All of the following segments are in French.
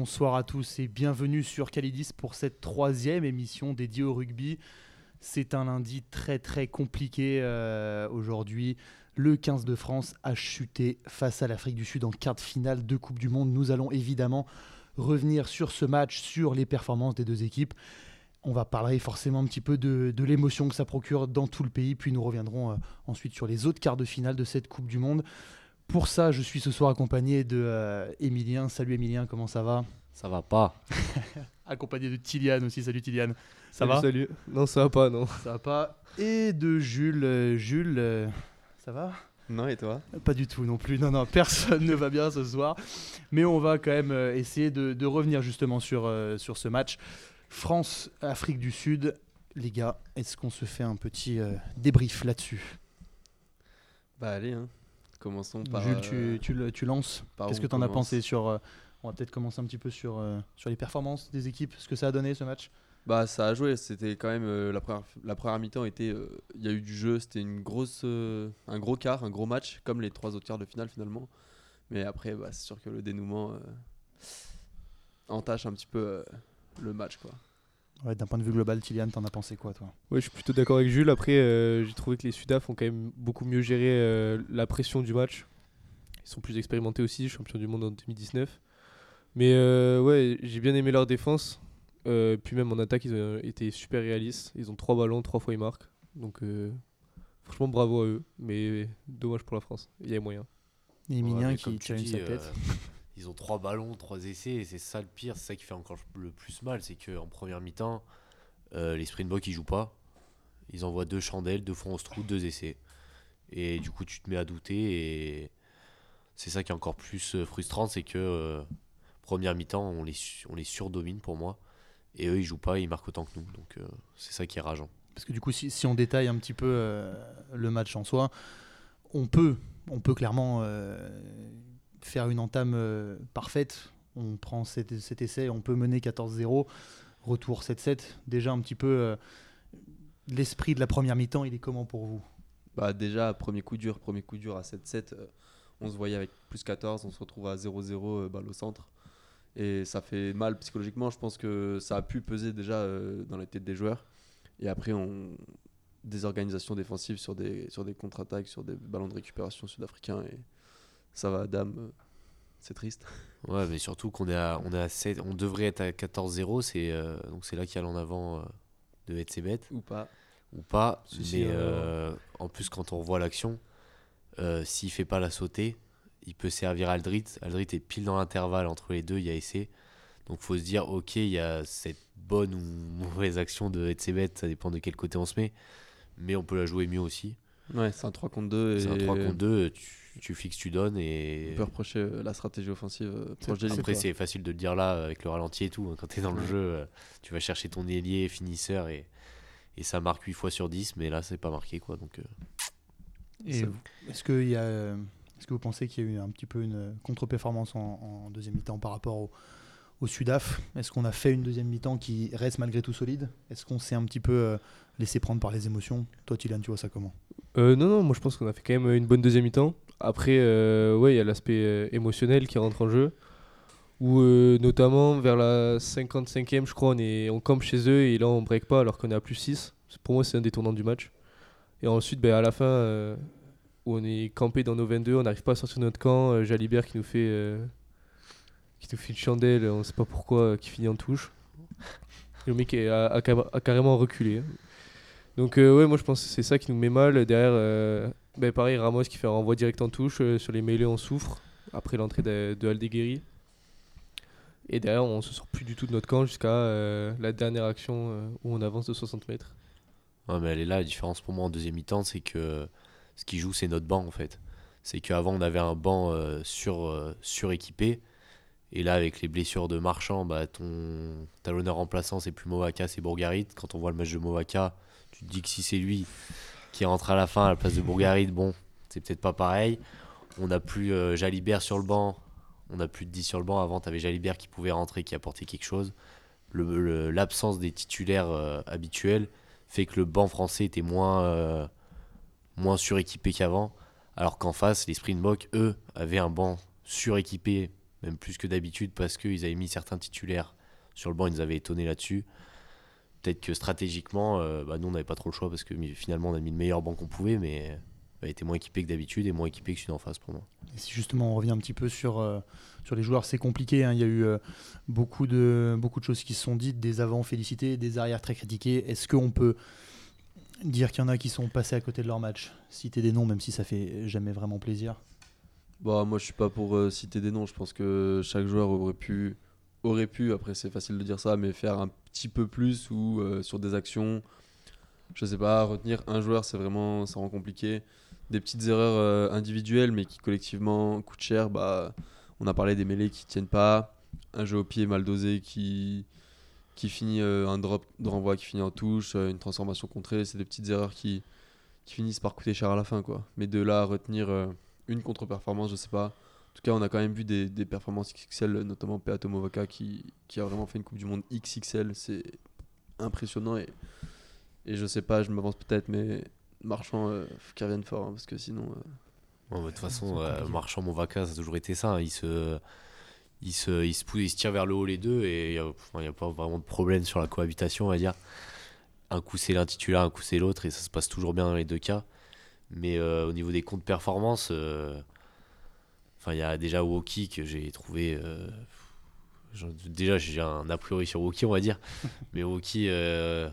bonsoir à tous et bienvenue sur Calidis pour cette troisième émission dédiée au rugby. C'est un lundi très très compliqué euh, aujourd'hui. Le 15 de France a chuté face à l'Afrique du Sud en quart de finale de Coupe du Monde. Nous allons évidemment revenir sur ce match, sur les performances des deux équipes. On va parler forcément un petit peu de, l'émotion que ça procure dans tout le pays, puis nous reviendrons euh, ensuite sur les autres quarts de finale de cette Coupe du Monde. Pour ça, je suis ce soir accompagné de euh, Emilien. Salut Emilien, comment ça va? Ça va pas. Accompagné de Tiliane aussi. Salut Tiliane. Ça Salut, va? Salut. Non, ça va pas, non. Ça va pas. Et de Jules. Euh, Jules, euh, ça va? Non, et toi? Pas du tout non plus. Non, non, personne ne va bien ce soir. Mais on va quand même essayer de, de revenir justement sur, euh, sur ce match. France-Afrique du Sud. Les gars, est-ce qu'on se fait un petit euh, débrief là-dessus? Bah allez, hein. Commençons par... Jules, euh, tu, tu le- tu lances Qu'est-ce que tu en as pensé sur. euh, on va peut-être commencer un petit peu sur, euh, sur les performances des équipes, ce que ça a donné ce match? Bah ça a joué, c'était quand même... euh, la première, la première mi-temps était... euh, Il y a eu du jeu, c'était une grosse, euh, un gros quart, un gros match, comme les trois autres quarts de finale finalement. Mais après, bah, c'est sûr que le dénouement euh, entache un petit peu euh, le match. quoi. Ouais, D'un point de vue global, Kylian, t'en as pensé quoi, toi? Ouais, je suis plutôt d'accord avec Jules. Après, euh, j'ai trouvé que les Sudaf ont quand même beaucoup mieux géré euh, la pression du match. Ils sont plus expérimentés aussi, champions du monde en 2019. Mais euh, ouais, j'ai bien aimé leur défense. Euh, puis même en attaque, ils ont été super réalistes. Ils ont trois ballons, trois fois ils marquent. Donc euh, franchement, bravo à eux. Mais dommage pour la France. Il y a moyen. Et Emilien Ouais, qui comme tu challenge sa tête. Ils ont trois ballons, trois essais, et c'est ça le pire, c'est ça qui fait encore le plus mal, c'est qu'en première mi-temps, euh, les Springboks ils jouent pas. Ils envoient deux chandelles, deux fois on se trouve, deux essais. Et du coup tu te mets à douter et c'est ça qui est encore plus euh, frustrant, c'est que euh, première mi-temps on les, surdomine pour moi. Et eux ils jouent pas, ils marquent autant que nous. Donc c'est ça qui est rageant. Parce que du coup, si, si on détaille un petit peu le match en soi, on peut, on peut clairement faire une entame euh, parfaite. On prend cet, essai, on peut mener 14-0, retour 7-7. Déjà un petit peu euh, l'esprit de la première mi-temps, il est comment pour vous? Bah déjà, premier coup dur, premier coup dur à 7-7, euh, on se voyait avec plus 14, on se retrouve à 0-0 euh, balle au centre. Et ça fait mal psychologiquement, je pense que ça a pu peser déjà dans la tête des joueurs. Et après, on... des organisations défensives sur des, sur des contre-attaques, sur des ballons de récupération sud-africains. Et ça va, dame, euh, c'est triste. Ouais, mais surtout qu'on est à, on est à 7, on devrait être à 14-0, c'est euh, donc c'est là qu'il y a l'en avant euh, de Etzebet. Ou pas. ou pas. Mais euh, euh, en plus, quand on revoit l'action, s'il fait pas la sautée, il peut servir Aldrit. Aldrit est pile dans l'intervalle entre les deux, il y a essai. Donc faut se dire, ok, il y a cette bonne ou mauvaise action de Etzebet, ça dépend de quel côté on se met. Mais on peut la jouer mieux aussi. Ouais, c'est un 3 contre 2. C'est un et 3 contre 2, tu, tu fixes, tu donnes. Et On peut reprocher euh, la stratégie offensive euh, proche des après, c'est facile de le dire là avec le ralenti et tout. hein. Quand tu es dans le jeu, euh, tu vas chercher ton ailier, finisseur et, et ça marque 8 fois sur 10. Mais là, c'est pas marqué quoi. Donc. euh, Et est-ce que, y a, euh, est-ce que vous pensez qu'il y a eu un petit peu une contre-performance en, en deuxième mi-temps par rapport au, au Sudaf? Est-ce qu'on a fait une deuxième mi-temps qui reste malgré tout solide? Est-ce qu'on s'est un petit peu euh, laissé prendre par les émotions? Toi, Tylian, tu vois ça comment? Euh, non, non, moi je pense qu'on a fait quand même une bonne deuxième mi-temps. Après, euh, ouais, il y a l'aspect euh, émotionnel qui rentre en jeu. Où euh, notamment vers la 55e, je crois, on, est, on campe chez eux et là on break pas alors qu'on est à plus 6. Pour moi, c'est un des tournants du match. Et ensuite, ben, à la fin, où on est campé dans nos 22, on n'arrive pas à sortir de notre camp. Jalibert qui nous fait, qui nous fait une chandelle, on sait pas pourquoi, qui finit en touche. Le mec a, a ca- a carrément reculé. Donc ouais, moi je pense que c'est ça qui nous met mal. Derrière, ben, pareil, Ramos qui fait un renvoi direct en touche. euh, sur les mêlées, on souffre. Après l'entrée de, de. Et derrière, on se sort plus du tout de notre camp jusqu'à euh, la dernière action euh, où on avance de 60 mètres. Ouais, mais elle est là, la différence pour moi en deuxième mi-temps, c'est que ce qui joue, c'est notre banc en fait. C'est qu'avant, on avait un banc sur, suréquipé. Et là, avec les blessures de Marchand, bah, ton talonneur remplaçant, c'est plus Movaka, c'est Bourgarit. Quand on voit le match de Movaka, tu te dis que si c'est lui qui rentre à la fin à la place de Bourgarit, bon, c'est peut-être pas pareil. On n'a plus euh, Jalibert sur le banc. On n'a plus de 10 sur le banc. Avant, tu avais Jalibert qui pouvait rentrer, qui apportait quelque chose. L'absence des titulaires euh, habituels fait que le banc français était moins, euh, moins suréquipé qu'avant. Alors qu'en face, les Springboks, eux, avaient un banc suréquipé même plus que d'habitude, parce qu'ils avaient mis certains titulaires sur le banc, ils nous avaient étonné là-dessus. Peut-être que stratégiquement, euh, bah, nous, on n'avait pas trop le choix parce que finalement, on a mis le meilleur banc qu'on pouvait, mais on était moins équipé que d'habitude et moins équipé que celui d'en face pour moi. Et si justement on revient un petit peu sur, euh, sur les joueurs, c'est compliqué. hein. Il y a eu euh, beaucoup, de, beaucoup de choses qui se sont dites, des avants félicités, des arrières très critiqués. Est-ce qu'on peut dire qu'il y en a qui sont passés à côté de leur match? Citer des noms, même si ça fait jamais vraiment plaisir. Bah, moi, je suis pas pour euh, citer des noms. Je pense que chaque joueur aurait pu, aurait pu, après c'est facile de dire ça, mais faire un petit peu plus ou euh, sur des actions. Je sais pas, retenir un joueur, c'est vraiment, ça rend compliqué. Des petites erreurs euh, individuelles, mais qui collectivement coûtent cher. Bah, on a parlé des mêlées qui tiennent pas, un jeu au pied mal dosé qui, qui finit euh, un drop de renvoi qui finit en touche, une transformation contrée. C'est des petites erreurs qui, qui finissent par coûter cher à la fin, quoi. Mais de là à retenir une contre-performance, je sais pas. En tout cas, on a quand même vu des, des performances XXL, notamment Peato Movaca qui, qui a vraiment fait une Coupe du Monde XXL. C'est impressionnant et, et je sais pas, je m'avance peut-être, mais Marchand, euh, qu'il revienne fort hein, parce que sinon. euh, de toute façon, euh. Marchand, Movaca, ça a toujours été ça. hein. Ils se, ils se, ils se, ils se tirent vers le haut les deux et il n'y a, pas vraiment de problème sur la cohabitation, on va dire. Un coup c'est l'un titulaire, un coup c'est l'autre et ça se passe toujours bien dans les deux cas. Mais euh, au niveau des comptes performance, euh, enfin il y a déjà Woki que j'ai trouvé. euh, déjà j'ai un a priori sur Woki, on va dire. Mais Woki, euh,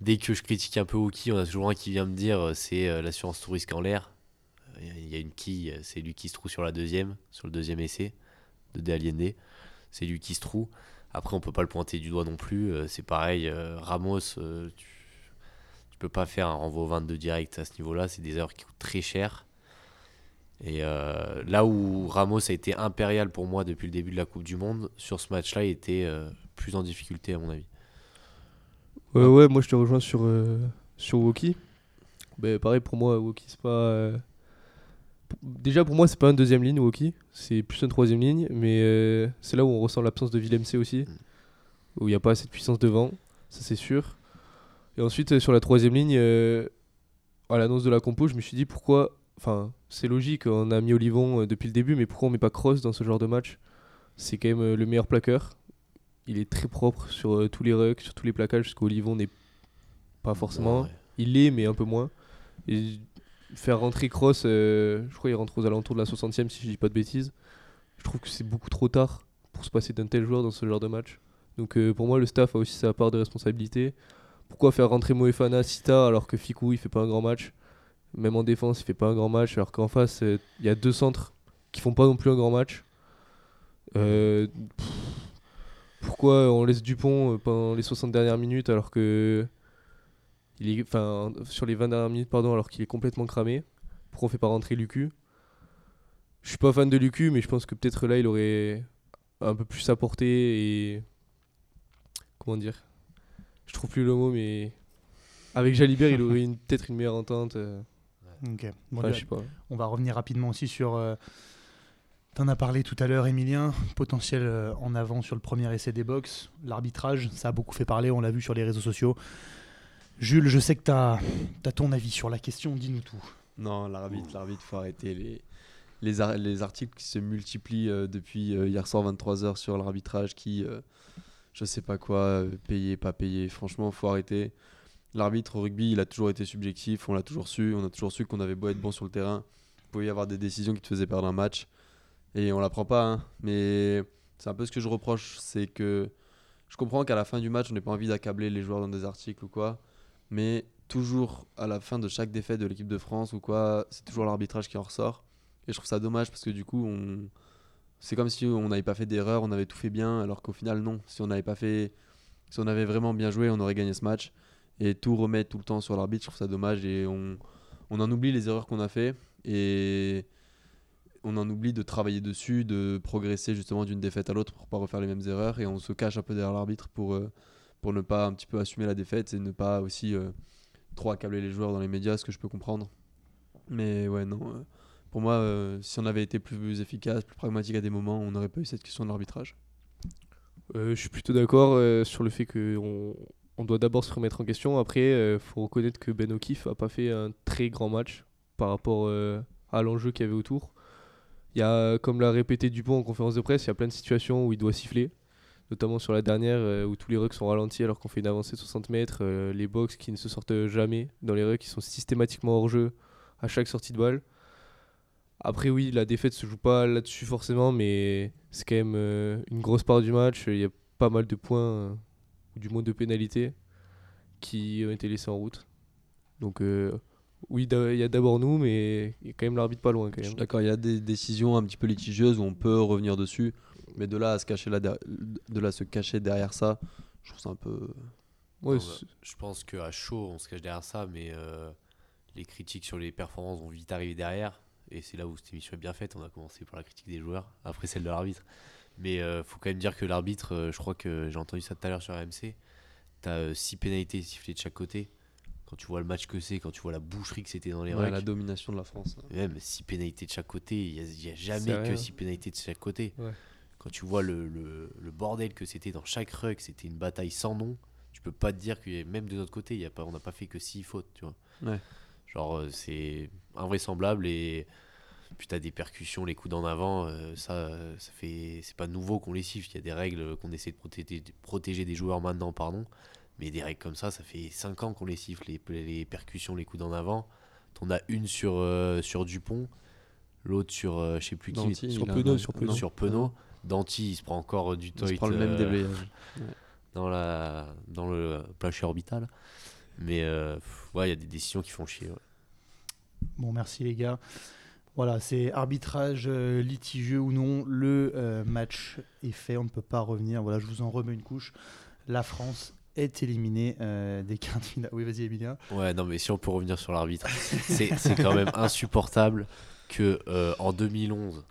dès que je critique un peu Woki, on a toujours un qui vient me dire euh, c'est l'assurance tout risque en l'air. Il y a une quille, c'est lui qui se trouve sur la deuxième, sur le deuxième essai de Allende. C'est lui qui se trouve. Après, on peut pas le pointer du doigt non plus. C'est pareil, Ramos, tu, tu peux pas faire un renvoi au 22 direct à ce niveau-là. C'est des heures qui coûtent très cher. Et euh, là où Ramos a été impérial pour moi depuis le début de la Coupe du Monde, sur ce match-là, il était euh, plus en difficulté à mon avis. Ouais, ouais, moi je te rejoins sur, euh, sur Woki. Ben, pareil, pour moi, Woki, c'est pas. euh, Déjà, pour moi, c'est pas une deuxième ligne, Woki. C'est plus une troisième ligne. Mais c'est là où on ressent l'absence de Willem C aussi. Où il n'y a pas assez de puissance devant. Ça, c'est sûr. Et ensuite, sur la troisième ligne, à l'annonce de la compo, je me suis dit pourquoi. Enfin, c'est logique, on a mis Olivon euh, depuis le début, mais pourquoi on met pas Cross dans ce genre de match? C'est quand même euh, le meilleur plaqueur. Il est très propre sur euh, tous les rucks, sur tous les plaquages, parce qu'Olivon n'est pas forcément. Ouais. Il l'est, mais un peu moins. Et faire rentrer Cross, euh, je crois qu'il rentre aux alentours de la 60e, si je dis pas de bêtises. Je trouve que c'est beaucoup trop tard pour se passer d'un tel joueur dans ce genre de match. Donc euh, pour moi, le staff a aussi sa part de responsabilité. Pourquoi faire rentrer Moefana si tard alors que Fikou il fait pas un grand match? Même en défense, il fait pas un grand match, alors qu'en face, euh, il y a deux centres qui font pas non plus un grand match. Euh, pourquoi on laisse Dupont euh, pendant les 60 dernières minutes alors que il est, sur les 20 dernières minutes, pardon, alors qu'il est complètement cramé? Pourquoi on fait pas rentrer Lucu? Je suis pas fan de Lucu, mais je pense que peut-être là, il aurait un peu plus apporté et. Comment dire? Je trouve plus le mot, mais. Avec Jalibert, il aurait peut-être une meilleure entente. Ok. Bon, enfin, là, je sais pas. On va revenir rapidement aussi sur. euh, T'en as parlé tout à l'heure, Emilien. Potentiel euh, en avant sur le premier essai des box. L'arbitrage, ça a beaucoup fait parler, on l'a vu sur les réseaux sociaux. Jules, je sais que tu as, ton avis sur la question, dis-nous tout. Non, l'arbitre, l'arbitre, faut arrêter les, les, ar- les articles qui se multiplient euh, depuis euh, hier soir 23h sur l'arbitrage qui, euh, je sais pas quoi, euh, payé, pas payé. Franchement, faut arrêter. L'arbitre au rugby, il a toujours été subjectif, on l'a toujours su. On a toujours su qu'on avait beau être bon sur le terrain, il pouvait y avoir des décisions qui te faisaient perdre un match. Et on l'apprend pas, hein. mais c'est un peu ce que je reproche, c'est que je comprends qu'à la fin du match, on n'ait pas envie d'accabler les joueurs dans des articles ou quoi, mais toujours à la fin de chaque défaite de l'équipe de France ou quoi, c'est toujours l'arbitrage qui en ressort. Et je trouve ça dommage parce que du coup, c'est comme si on n'avait pas fait d'erreur, on avait tout fait bien, alors qu'au final, non. Si on n'avait pas fait, si on avait vraiment bien joué, on aurait gagné ce match. Et tout remettre tout le temps sur l'arbitre, je trouve ça dommage et on, on en oublie les erreurs qu'on a fait et on en oublie de travailler dessus, de progresser justement d'une défaite à l'autre pour pas refaire les mêmes erreurs et on se cache un peu derrière l'arbitre pour, euh, pour ne pas un petit peu assumer la défaite et ne pas aussi euh, trop accabler les joueurs dans les médias, ce que je peux comprendre. Mais ouais, non. euh, pour moi, si on avait été plus efficace, plus pragmatique à des moments, on n'aurait pas eu cette question de l'arbitrage. Je suis plutôt d'accord sur le fait qu'on on doit d'abord se remettre en question. Après, il faut reconnaître que Ben O'Keefe a pas fait un très grand match par rapport euh, à l'enjeu qu'il y avait autour. Il y a, comme l'a répété Dupont en conférence de presse, il y a plein de situations où il doit siffler. Notamment sur la dernière euh, où tous les rucks sont ralentis alors qu'on fait une avancée de 60 mètres. euh, les box qui ne se sortent jamais dans les rucks qui sont systématiquement hors jeu à chaque sortie de balle. Après, oui, la défaite se joue pas là-dessus forcément, mais c'est quand même euh, une grosse part du match. Il y a pas mal de points, euh, ou du moins de pénalités, qui ont été laissés en route. Donc, euh, oui, il y a d'abord nous, mais il y a quand même l'arbitre pas loin quand Je suis d'accord, il y a des décisions un petit peu litigieuses où on peut revenir dessus, mais de là à se cacher, là, der- de là à se cacher derrière ça, je trouve ça un peu. Ouais, Non, bah, je pense qu'à chaud, on se cache derrière ça, mais euh, les critiques sur les performances vont vite arriver derrière. Et c'est là où cette émission est bien faite. On a commencé par la critique des joueurs, après celle de l'arbitre. Mais euh, faut quand même dire que l'arbitre, euh, je crois que j'ai entendu ça tout à l'heure sur RMC, tu as 6 pénalités sifflées de chaque côté. Quand tu vois le match que c'est, quand tu vois la boucherie que c'était dans les Ouais, rucks, la domination de la France. et même 6 pénalités de chaque côté, il n'y a, jamais que rien. 6 pénalités de chaque côté. Ouais. Quand tu vois le, le- le bordel que c'était dans chaque ruck, c'était une bataille sans nom. Tu peux pas te dire que même de notre côté, y a pas, on n'a pas fait que 6 fautes, tu vois. Ouais. Genre, euh, c'est invraisemblable et puis t'as des percussions, les coups d'en avant, euh, ça, euh, ça fait, c'est pas nouveau qu'on les siffle. Il y a des règles qu'on essaie de protéger, de protéger des joueurs maintenant, pardon. Mais des règles comme ça, ça fait 5 ans qu'on les siffle, les, les percussions, les coups d'en avant. T'en as une sur, euh, sur Dupont, l'autre sur, euh, je sais plus qui, Danty, sur il a Penaud, sur. Penaud. sur Penaud. Danty, il se prend encore du Il toit se prend le même déblayage. dans, la, dans le plancher orbital. Mais euh, pff, ouais, il y a des décisions qui font chier. ouais. Bon, merci les gars. Voilà, c'est arbitrage euh, litigieux ou non. Le euh, match est fait, on ne peut pas revenir. Voilà, je vous en remets une couche. La France est éliminée euh, des quarts de finale. Oui, vas-y, Emilien. Ouais, non, mais si on peut revenir sur l'arbitre, c'est quand même insupportable que en 2011,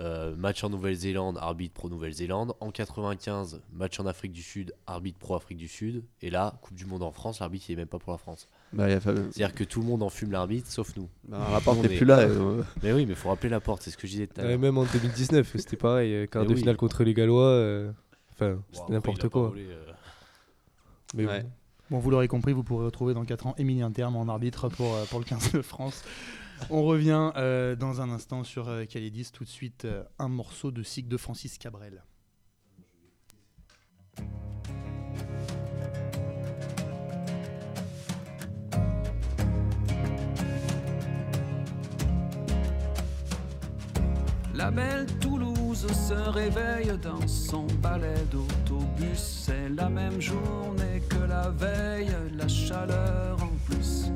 euh, match en Nouvelle-Zélande, arbitre pro Nouvelle-Zélande. En 95, match en Afrique du Sud, arbitre pro Afrique du Sud. Et là, Coupe du Monde en France, l'arbitre il est même pas pour la France. Bah, y a C'est-à-dire que tout le monde enfume l'arbitre, sauf nous. bah, la porte On n'est est- plus là. euh, Mais oui, mais faut rappeler la porte, c'est ce que je disais tout à Ouais, l'heure. même en 2019, c'était pareil. euh, Quart Mais de oui. finale contre les Gallois. euh, Enfin, Bon, c'était n'importe pas quoi. volé, euh, Mais Ouais. bon. Bon, vous l'aurez compris, vous pourrez retrouver dans 4 ans Emilien Terme en arbitre pour, euh, pour le 15 de France. On revient euh, dans un instant sur euh, Calidis. Tout de suite, euh, un morceau de cycle de Francis Cabrel. La belle Toulouse se réveille dans son balai d'autobus. C'est la même journée que la veille, la chaleur en plus.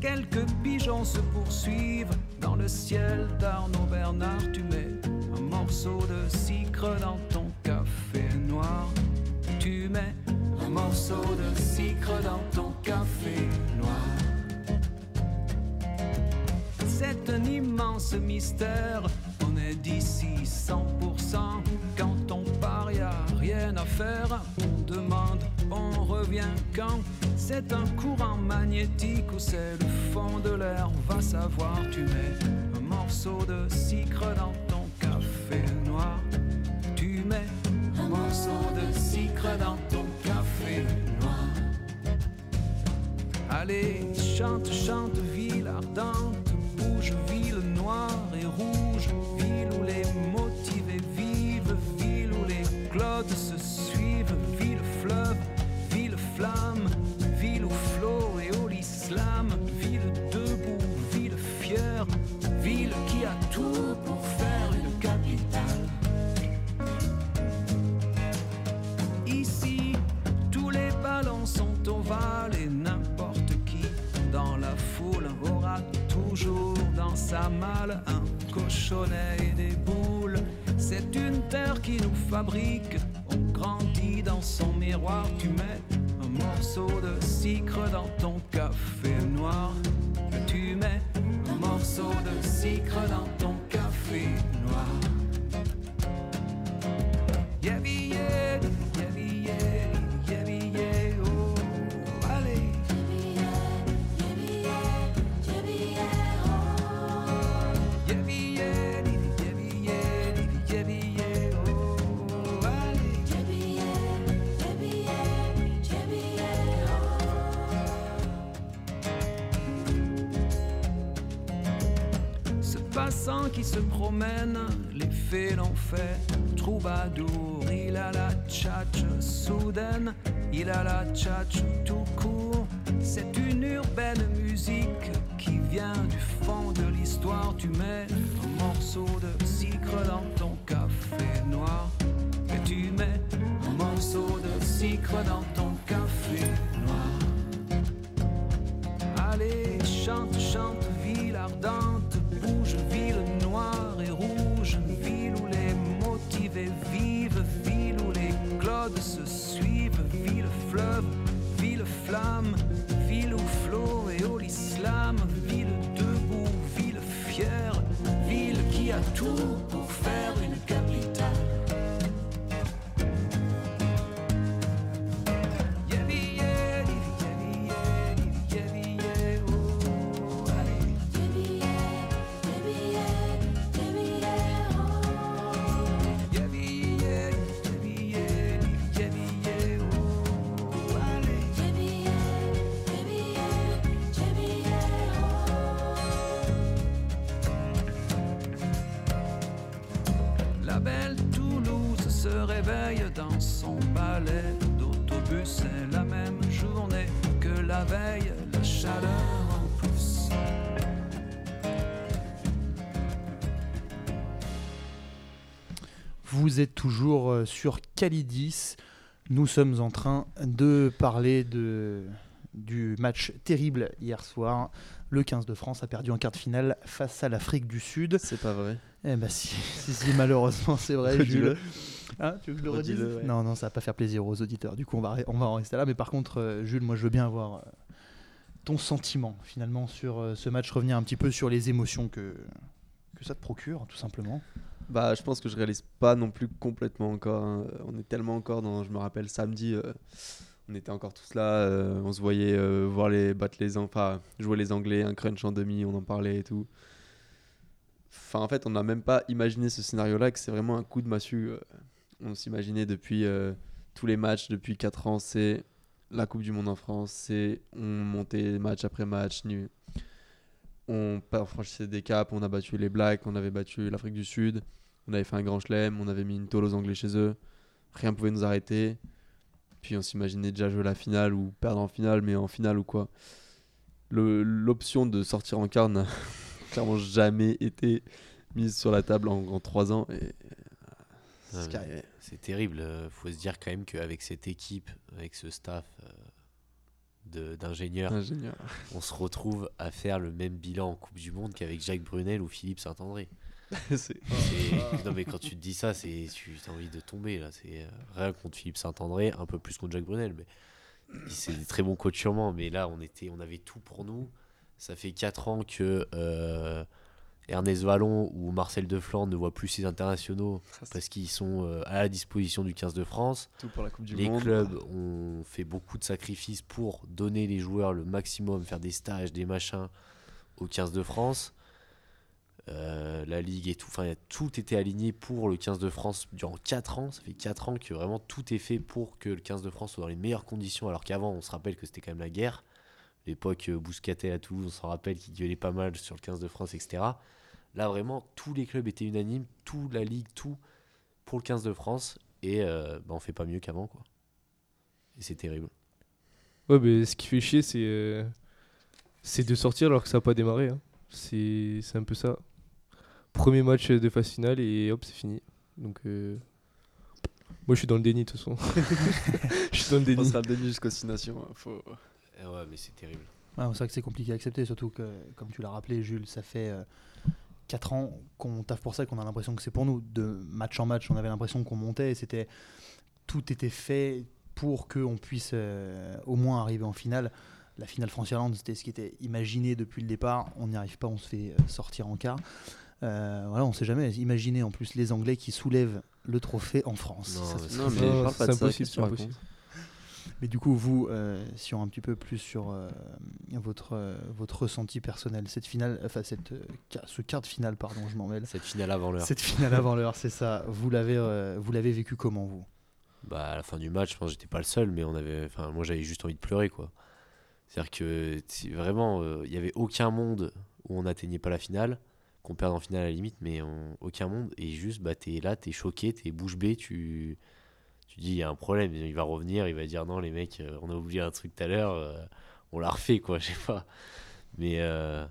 Quelques pigeons se poursuivent dans le ciel d'Arnaud Bernard. Tu mets un morceau de sucre dans ton café noir. Tu mets un morceau de sucre dans ton café noir. C'est un immense mystère. D'ici 100%. Quand on part, y a rien à faire. On demande, on revient quand? C'est un courant magnétique ou c'est le fond de l'air? Va savoir, tu mets un morceau de sucre dans ton café noir. Tu mets un morceau de sucre dans ton café noir. Allez, chante, chante, ville ardente, ville noire et rouge, ville où les motivés vivent, ville où les clodes se suivent, ville fleuve, ville flamme, ville où flot et où l'islam, ville debout, ville fière, ville qui a tout pour faire une capitale. Ici, tous les ballons sont ovales et n'importe qui dans la foule aura toujours sa malle un cochonnet et des boules. C'est une terre qui nous fabrique, on grandit dans son miroir. Tu mets un morceau de sucre dans ton café noir. Tu mets un morceau de sucre dans ton café noir. Se promène, les fées l'ont fait. Troubadour, il a la tchatche soudaine, il a la tchatche tout court. C'est une urbaine musique qui vient du fond de l'histoire. Tu mets un morceau de sucre dans ton café noir. Et tu mets un morceau de sucre dans ton Vous êtes toujours euh, sur Calidis. Nous sommes en train de parler de, du match terrible hier soir. Le 15 de France a perdu en quart de finale face à l'Afrique du Sud. C'est pas vrai. Eh ben si, si, si, malheureusement c'est vrai. Jules. Hein, tu veux que je le redise ouais. Non, non, ça va pas faire plaisir aux auditeurs. Du coup, on va, on va en rester là. Mais par contre, euh, Jules, moi je veux bien avoir euh, ton sentiment finalement sur euh, ce match, revenir un petit peu sur les émotions que, que ça te procure, tout simplement. Bah, je pense que je réalise pas non plus complètement encore. hein. On est tellement encore dans. Je me rappelle samedi, euh, on était encore tous là. euh, on se voyait euh, voir les battre les enfin jouer les Anglais, un crunch en demi, on en parlait et tout. Enfin, en fait, on n'a même pas imaginé ce scénario-là, que c'est vraiment un coup de massue. on s'imaginait depuis tous les matchs, depuis 4 ans, c'est la Coupe du Monde en France, c'est on montait match après match. On franchissait des caps, on a battu les Blacks, on avait battu l'Afrique du Sud, on avait fait un grand chelem, on avait mis une tôle aux Anglais chez eux, rien pouvait nous arrêter. Puis on s'imaginait déjà jouer la finale ou perdre en finale, mais en finale ou quoi. L'option de sortir en quart n'a clairement jamais été mise sur la table en, en 3 ans. Et, Ah, c'est terrible. euh, faut se dire quand même qu'avec cette équipe, avec ce staff euh, de- d'ingénieurs, ingénieur. on se retrouve à faire le même bilan en Coupe du Monde qu'avec Jacques Brunel ou Philippe Saint-André. C'est- C'est- non mais quand tu te dis ça, c'est tu as envie de tomber là. C'est euh, rien contre Philippe Saint-André, un peu plus contre Jacques Brunel, mais c'est des très bons coachs sûrement. Mais là, on était, on avait tout pour nous. Ça fait 4 ans que euh, Ernest Vallon ou Marcel Defland ne voient plus ses internationaux parce qu'ils sont euh, à la disposition du 15 de France. tout pour la Coupe du les Monde. clubs ont fait beaucoup de sacrifices pour donner les joueurs le maximum, faire des stages, des machins au 15 de France. Euh, la Ligue et tout, enfin tout était aligné pour le 15 de France durant 4 ans. Ça fait 4 ans que vraiment tout est fait pour que le 15 de France soit dans les meilleures conditions. Alors qu'avant, on se rappelle que c'était quand même la guerre. L'époque euh, Bouscatel à Toulouse, on s'en rappelle qu'il gueulait pas mal sur le 15 de France, etc. Là, vraiment, tous les clubs étaient unanimes, toute la Ligue, tout pour le 15 de France. Et euh, bah, on fait pas mieux qu'avant, quoi. Et c'est terrible. Ouais, mais ce qui fait chier, c'est euh, de sortir alors que ça n'a pas démarré. hein. C'est un peu ça. Premier match de phase finale et hop, c'est fini. Donc, euh, moi je suis dans le déni de toute façon. je suis dans le On déni. sera le déni jusqu'aux six nations. hein, Faut... Eh ouais, mais c'est terrible. Ouais, c'est vrai que c'est compliqué à accepter, surtout que, comme tu l'as rappelé, Jules, ça fait 4 ans qu'on taffe pour ça et qu'on a l'impression que c'est pour nous. De match en match, on avait l'impression qu'on montait et c'était, tout était fait pour qu'on puisse euh, au moins arriver en finale. La finale France-Irlande, c'était ce qui était imaginé depuis le départ. On n'y arrive pas, on se fait euh, sortir en quart. Euh, voilà, on sait jamais. Imaginez en plus les Anglais qui soulèvent le trophée en France. Non, Ça, mais c'est- Non, mais Non, c'est ça. impossible. Mais du coup, vous, euh, si on un petit peu plus sur euh, votre, euh, votre ressenti personnel, cette finale, enfin cette, euh, ce quart de finale, pardon, je m'en mêle. Cette finale avant l'heure. Cette finale avant l'heure, c'est ça. Vous l'avez, euh, vous l'avez vécu comment vous? Bah, à la fin du match, je pense que j'étais pas le seul, mais on avait, enfin, moi j'avais juste envie de pleurer, quoi. C'est-à-dire que vraiment, euh, il y avait aucun monde où on n'atteignait pas la finale. Qu'on perde en finale à la limite, mais aucun monde. Et juste, bah, t'es là, t'es choqué, t'es bouche bée, tu, tu dis, il y a un problème, il va revenir, il va dire, non, les mecs, euh, on a oublié un truc tout à l'heure, euh, on l'a refait, quoi, je sais pas. Mais euh,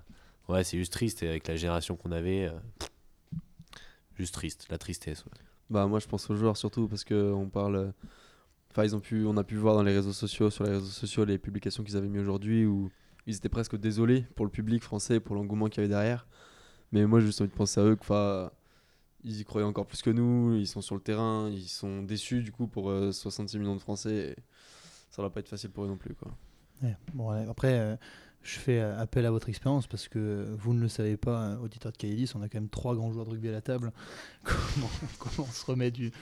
ouais, c'est juste triste, avec la génération qu'on avait, juste triste, la tristesse. Bah moi je pense aux joueurs surtout parce que on parle enfin ils ont pu on a pu voir dans les réseaux sociaux sur les réseaux sociaux les publications qu'ils avaient mis aujourd'hui où ils étaient presque désolés pour le public français pour l'engouement qu'il y avait derrière. Mais moi j'ai juste envie de penser à eux que ils y croyaient encore plus que nous, ils sont sur le terrain, ils sont déçus du coup pour euh, 66 millions de français et ça va pas être facile pour eux non plus quoi. Ouais, bon, après, euh, je fais euh, appel à votre expérience parce que vous ne le savez pas, euh, auditeur de Kaelis, on a quand même trois grands joueurs de rugby à la table. comment, comment on se remet du-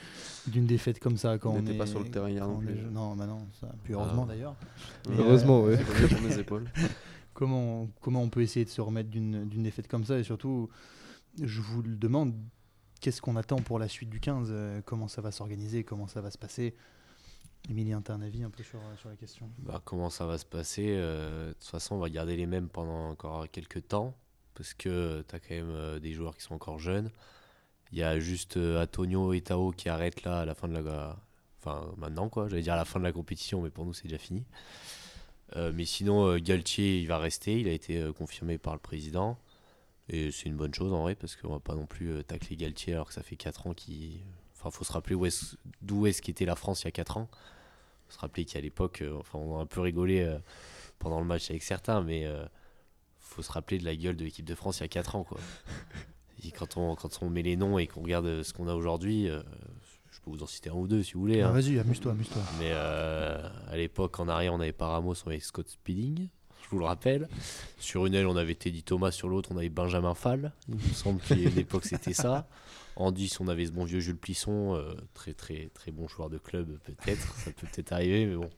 d'une défaite comme ça quand On n'était pas sur le terrain hier non on plus. est- Non, bah non, ça, puis heureusement Ah. d'ailleurs. Heureusement, ça sur mes épaules. Comment, comment on peut essayer de se remettre d'une défaite comme ça Et surtout, je vous le demande, qu'est-ce qu'on attend pour la suite du 15 euh, Comment ça va s'organiser? Comment ça va se passer? Emilien, un avis un peu sur, sur la question? Bah, comment ça va se passer? Euh, De toute façon, on va garder les mêmes pendant encore quelques temps. Parce que tu as quand même euh, des joueurs qui sont encore jeunes. Il y a juste Antonio et Tao qui arrêtent là à la fin de la. Enfin, maintenant, quoi. J'allais dire à la fin de la compétition, mais pour nous, c'est déjà fini. Euh, mais sinon, euh, Galtier, il va rester. Il a été euh, confirmé par le président. Et c'est une bonne chose en vrai, parce qu'on va pas non plus tacler Galtier alors que ça fait 4 ans qu'il. Enfin, faut se rappeler d'où est-ce qu'était la France il y a 4 ans. Faut se rappeler qu'à l'époque, enfin, on a un peu rigolé pendant le match avec certains, mais faut se rappeler de la gueule de l'équipe de France il y a 4 ans, quoi. Et quand on, quand on met les noms et qu'on regarde ce qu'on a aujourd'hui, peux vous en citer un ou deux si vous voulez. Ah, hein. Vas-y, amuse-toi, amuse-toi. Mais euh, à l'époque, en arrière, on avait pas Ramos, on avait Scott Speeding, je vous le rappelle. Sur une aile, on avait Teddy Thomas, sur l'autre, on avait Benjamin Fall. Il me semble qu'à une époque, c'était ça. En 10, on avait ce bon vieux Jules Plisson, euh, très très très bon joueur de club, peut-être. Ça peut peut-être arriver, mais bon.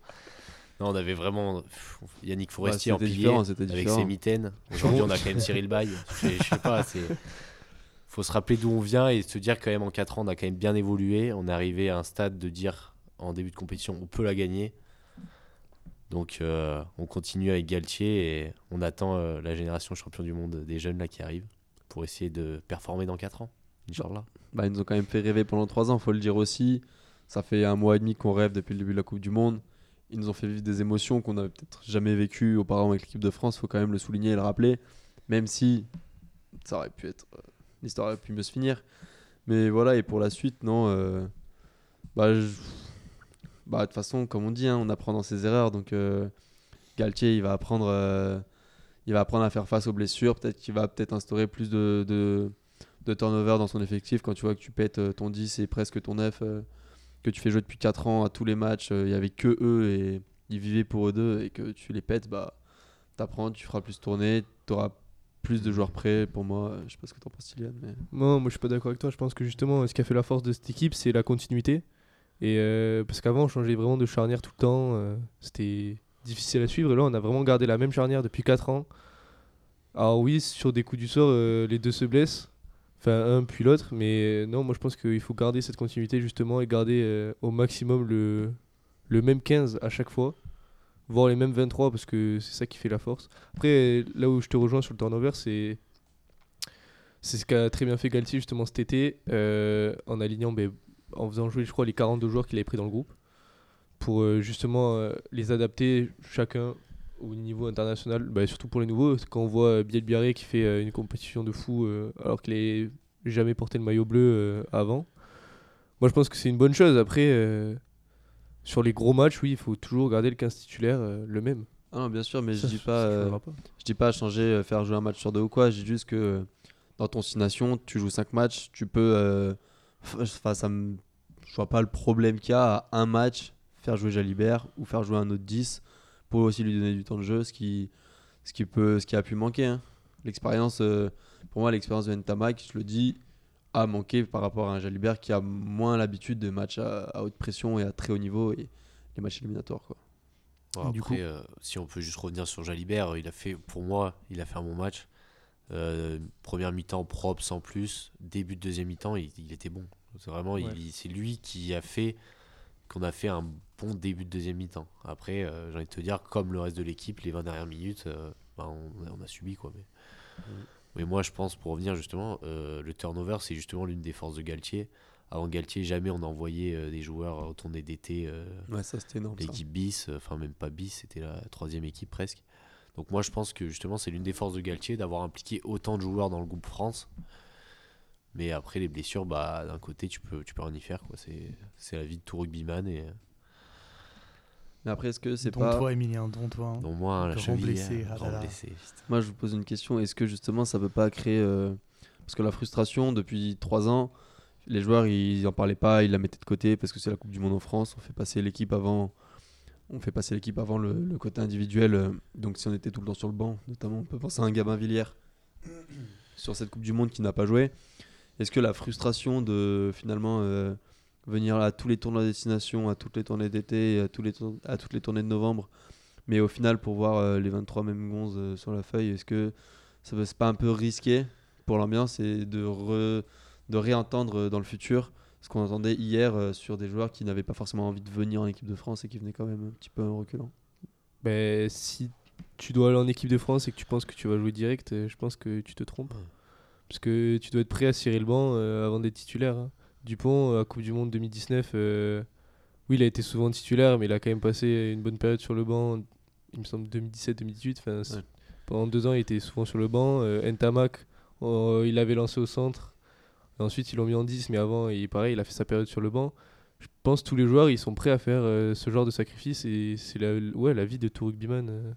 Non, on avait vraiment pff, Yannick Forestier Ouais, en c'était pilier différent, avec différent. ses mitaines. Aujourd'hui, on a quand même Cyril Bay. Je, je sais pas, c'est faut se rappeler d'où on vient et se dire quand même en 4 ans on a quand même bien évolué. On est arrivé à un stade de dire en début de compétition on peut la gagner. Donc euh, on continue avec Galtier et on attend euh, la génération champion du monde des jeunes là qui arrive pour essayer de performer dans 4 ans. Bah, ils nous ont quand même fait rêver pendant 3 ans, faut le dire aussi. Ça fait un mois et demi qu'on rêve depuis le début de la Coupe du Monde. Ils nous ont fait vivre des émotions qu'on n'avait peut-être jamais vécues auparavant avec l'équipe de France, faut quand même le souligner et le rappeler. Même si ça aurait pu être. L'histoire aurait pu mieux se finir. Mais voilà, et pour la suite, non. euh, bah, bah, de toute façon, comme on dit, hein, on apprend dans ses erreurs. Donc, euh, Galtier, il va apprendre. euh, il va apprendre à faire face aux blessures. Peut-être qu'il va peut-être instaurer plus de, de, turnover dans son effectif quand tu vois que tu pètes ton 10 et presque ton 9 euh, que tu fais jouer depuis 4 ans à tous les matchs il y avait que eux et ils vivaient pour eux deux et que tu les pètes bah t'apprends tu feras plus tourner t'auras plus de joueurs prêts pour moi Euh, je sais pas ce que t'en penses Kylian mais Non, moi je suis pas d'accord avec toi. Je pense que justement, ce qui a fait la force de cette équipe, c'est la continuité. Et euh, parce qu'avant, on changeait vraiment de charnière tout le temps. euh, C'était difficile à suivre. Et là, on a vraiment gardé la même charnière depuis 4 ans. Alors, oui, sur des coups du sort, les deux se blessent. Enfin, un puis l'autre. Mais non, moi je pense qu'il faut garder cette continuité justement et garder au maximum le, le même 15 à chaque fois. Voire les mêmes 23 parce que c'est ça qui fait la force. Après, là où je te rejoins sur le turnover, c'est c'est ce qu'a très bien fait Galtier justement cet été euh, en alignant, ben, en faisant jouer je crois les 42 joueurs qu'il avait pris dans le groupe pour euh, justement euh, les adapter chacun au niveau international, ben, surtout pour les nouveaux. Quand on voit Biel Biarré qui fait une compétition de fou alors qu'il n'avait jamais porté le maillot bleu avant, moi je pense que c'est une bonne chose. Après, sur les gros matchs, oui, il faut toujours garder le 15 titulaire euh, le même. ah non bien sûr mais Ça, je dis pas euh, pas. je dis pas changer euh, faire jouer un match sur deux ou quoi je dis juste que dans ton signation tu joues 5 matchs tu peux enfin ça me je vois pas le problème qu'il y a à un match faire jouer Jalibert ou faire jouer un autre 10 pour aussi lui donner du temps de jeu ce qui ce qui peut ce qui a pu manquer hein. l'expérience euh, pour moi l'expérience de Ntamak je le dis a manqué par rapport à un Jalibert qui a moins l'habitude de matchs à, à haute pression et à très haut niveau et les matchs éliminatoires quoi. Bon, Du après, euh, si on peut juste revenir sur Jalibert, il a fait, pour moi, il a fait un bon match. Euh, première mi-temps propre, sans plus. Début de deuxième mi-temps, il, il était bon. C'est vraiment, il- Ouais. il- c'est lui qui a fait qu'on a fait un bon début de deuxième mi-temps. Après, euh, j'ai envie de te dire, comme le reste de l'équipe, les 20 dernières minutes, euh, bah, on, on a subi quoi. Mais Mais moi, je pense, pour revenir justement, euh, le turnover, c'est justement l'une des forces de Galtier. Avant Galtier, jamais on envoyait euh, des joueurs au tournée d'été, euh, Ouais, ça c'était énorme. l'équipe bis, euh, enfin même pas bis, c'était la troisième équipe presque. Donc moi, je pense que justement, c'est l'une des forces de Galtier d'avoir impliqué autant de joueurs dans le groupe France. Mais après, les blessures, bah, d'un côté, tu peux, tu peux rien y faire. C'est c'est la vie de tout rugbyman. Et, Mais après, est-ce que c'est Dont pas. toi, Emilien, dont toi. hein. dont moi, hein, la Grand cheville, blessé, hein, ah grand là blessé, putain. Moi, je vous pose une question. Est-ce que justement, ça peut pas créer. euh, Parce que la frustration, depuis trois ans, les joueurs, ils n'en parlaient pas, ils la mettaient de côté parce que c'est la Coupe du Monde en France. On fait passer l'équipe avant. On fait passer l'équipe avant le, le côté individuel. euh, Donc, si on était tout le temps sur le banc, notamment, on peut penser à un Gabin Villiers sur cette Coupe du Monde qui n'a pas joué. Est-ce que la frustration de finalement euh, venir à tous les tournois de destination, à toutes les tournées d'été, à, tous les tour- à toutes les tournées de novembre, mais au final pour voir euh, les 23 mêmes gonzes euh, sur la feuille, est-ce que ça c'est pas un peu risqué pour l'ambiance et de, re- de réentendre euh, dans le futur ce qu'on entendait hier sur des joueurs qui n'avaient pas forcément envie de venir en équipe de France et qui venaient quand même un petit peu en reculant? Ben, si tu dois aller en équipe de France et que tu penses que tu vas jouer direct, je pense que tu te trompes. Parce que tu dois être prêt à cirer le banc avant d'être titulaire. hein. Dupont, euh, à Coupe du Monde 2019, euh, oui, il a été souvent titulaire, mais il a quand même passé une bonne période sur le banc. Il me semble 2017-2018. enfin, c- Ouais. Pendant deux ans, il était souvent sur le banc. Euh, Ntamak, oh, il avait lancé au centre. Et ensuite, ils l'ont mis en 10, mais avant, il, pareil, il a fait sa période sur le banc. Je pense que tous les joueurs, ils sont prêts à faire euh, ce genre de sacrifice et c'est la, ouais, la vie de tout rugbyman. euh.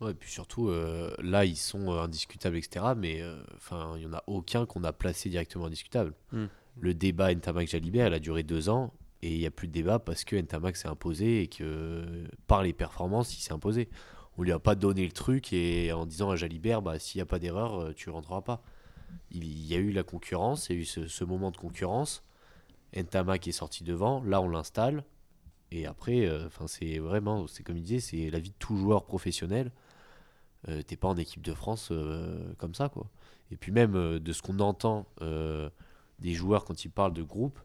Ouais, et puis surtout, euh, là, ils sont euh, indiscutables, etc. Mais euh, enfin, il n'y en a aucun qu'on a placé directement indiscutable. Hmm. Le débat Ntamak-Jalibert, il a duré deux ans. Et il n'y a plus de débat parce que Ntamak s'est imposé et que par les performances, il s'est imposé. On lui a pas donné le truc et en disant à Jalibert, bah, s'il n'y a pas d'erreur, euh, tu rentreras pas. Il y a eu la concurrence, il y a eu ce, moment de concurrence. Ntamak est sorti devant, là on l'installe. Et après, euh, c'est vraiment, c'est comme il disait, c'est la vie de tout joueur professionnel. Euh, T'es pas en équipe de France euh, comme ça, quoi. Et puis même de ce qu'on entend des joueurs quand ils parlent de groupe,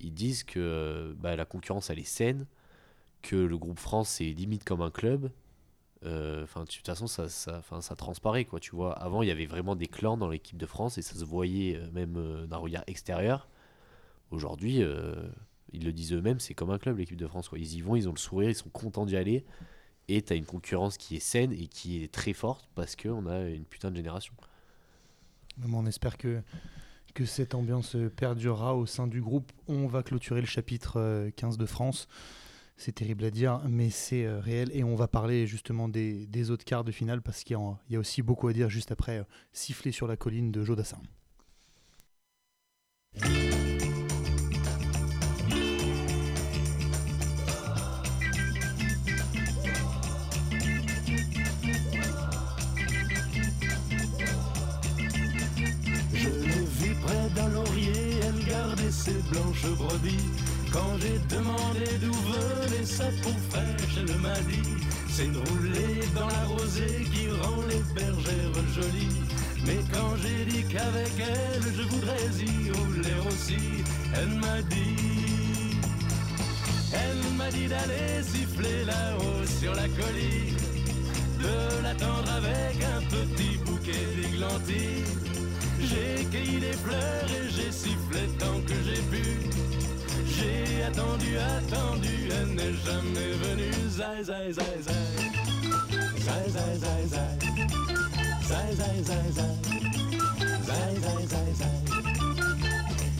ils disent que bah, la concurrence elle est saine, que le groupe France c'est limite comme un club. Euh, Enfin, de toute façon, ça, ça, ça transparaît, quoi. Tu vois, avant il y avait vraiment des clans dans l'équipe de France et ça se voyait euh, même euh, d'un regard extérieur. Aujourd'hui, ils le disent eux-mêmes, c'est comme un club l'équipe de France. Quoi. Ils y vont, ils ont le sourire, ils sont contents d'y aller. Et tu as une concurrence qui est saine et qui est très forte parce qu'on a une putain de génération. On espère que, que cette ambiance euh, perdurera au sein du groupe. On va clôturer le chapitre euh, 15 de France. C'est terrible à dire, mais c'est euh, réel. Et on va parler justement des, autres quarts de finale parce qu'il y, a- aussi beaucoup à dire juste après euh, Siffler sur la colline de Jodassin. Je brebis. Quand j'ai demandé d'où venait sa peau fraîche, elle m'a dit C'est de rouler dans la rosée qui rend les bergères jolies. Mais quand j'ai dit qu'avec elle je voudrais y rouler aussi, elle m'a dit Elle m'a dit d'aller siffler là-haut sur la colline, de l'attendre avec un petit bouquet d'églantines. J'ai cueilli des fleurs et j'ai sifflé tant que j'ai pu. J'ai attendu, attendu, elle n'est jamais venue. Zai, zai, zai, zai. Zai, zai, zai, zai. Zai, zai, zai, zai. Zai, zai, zai, zai.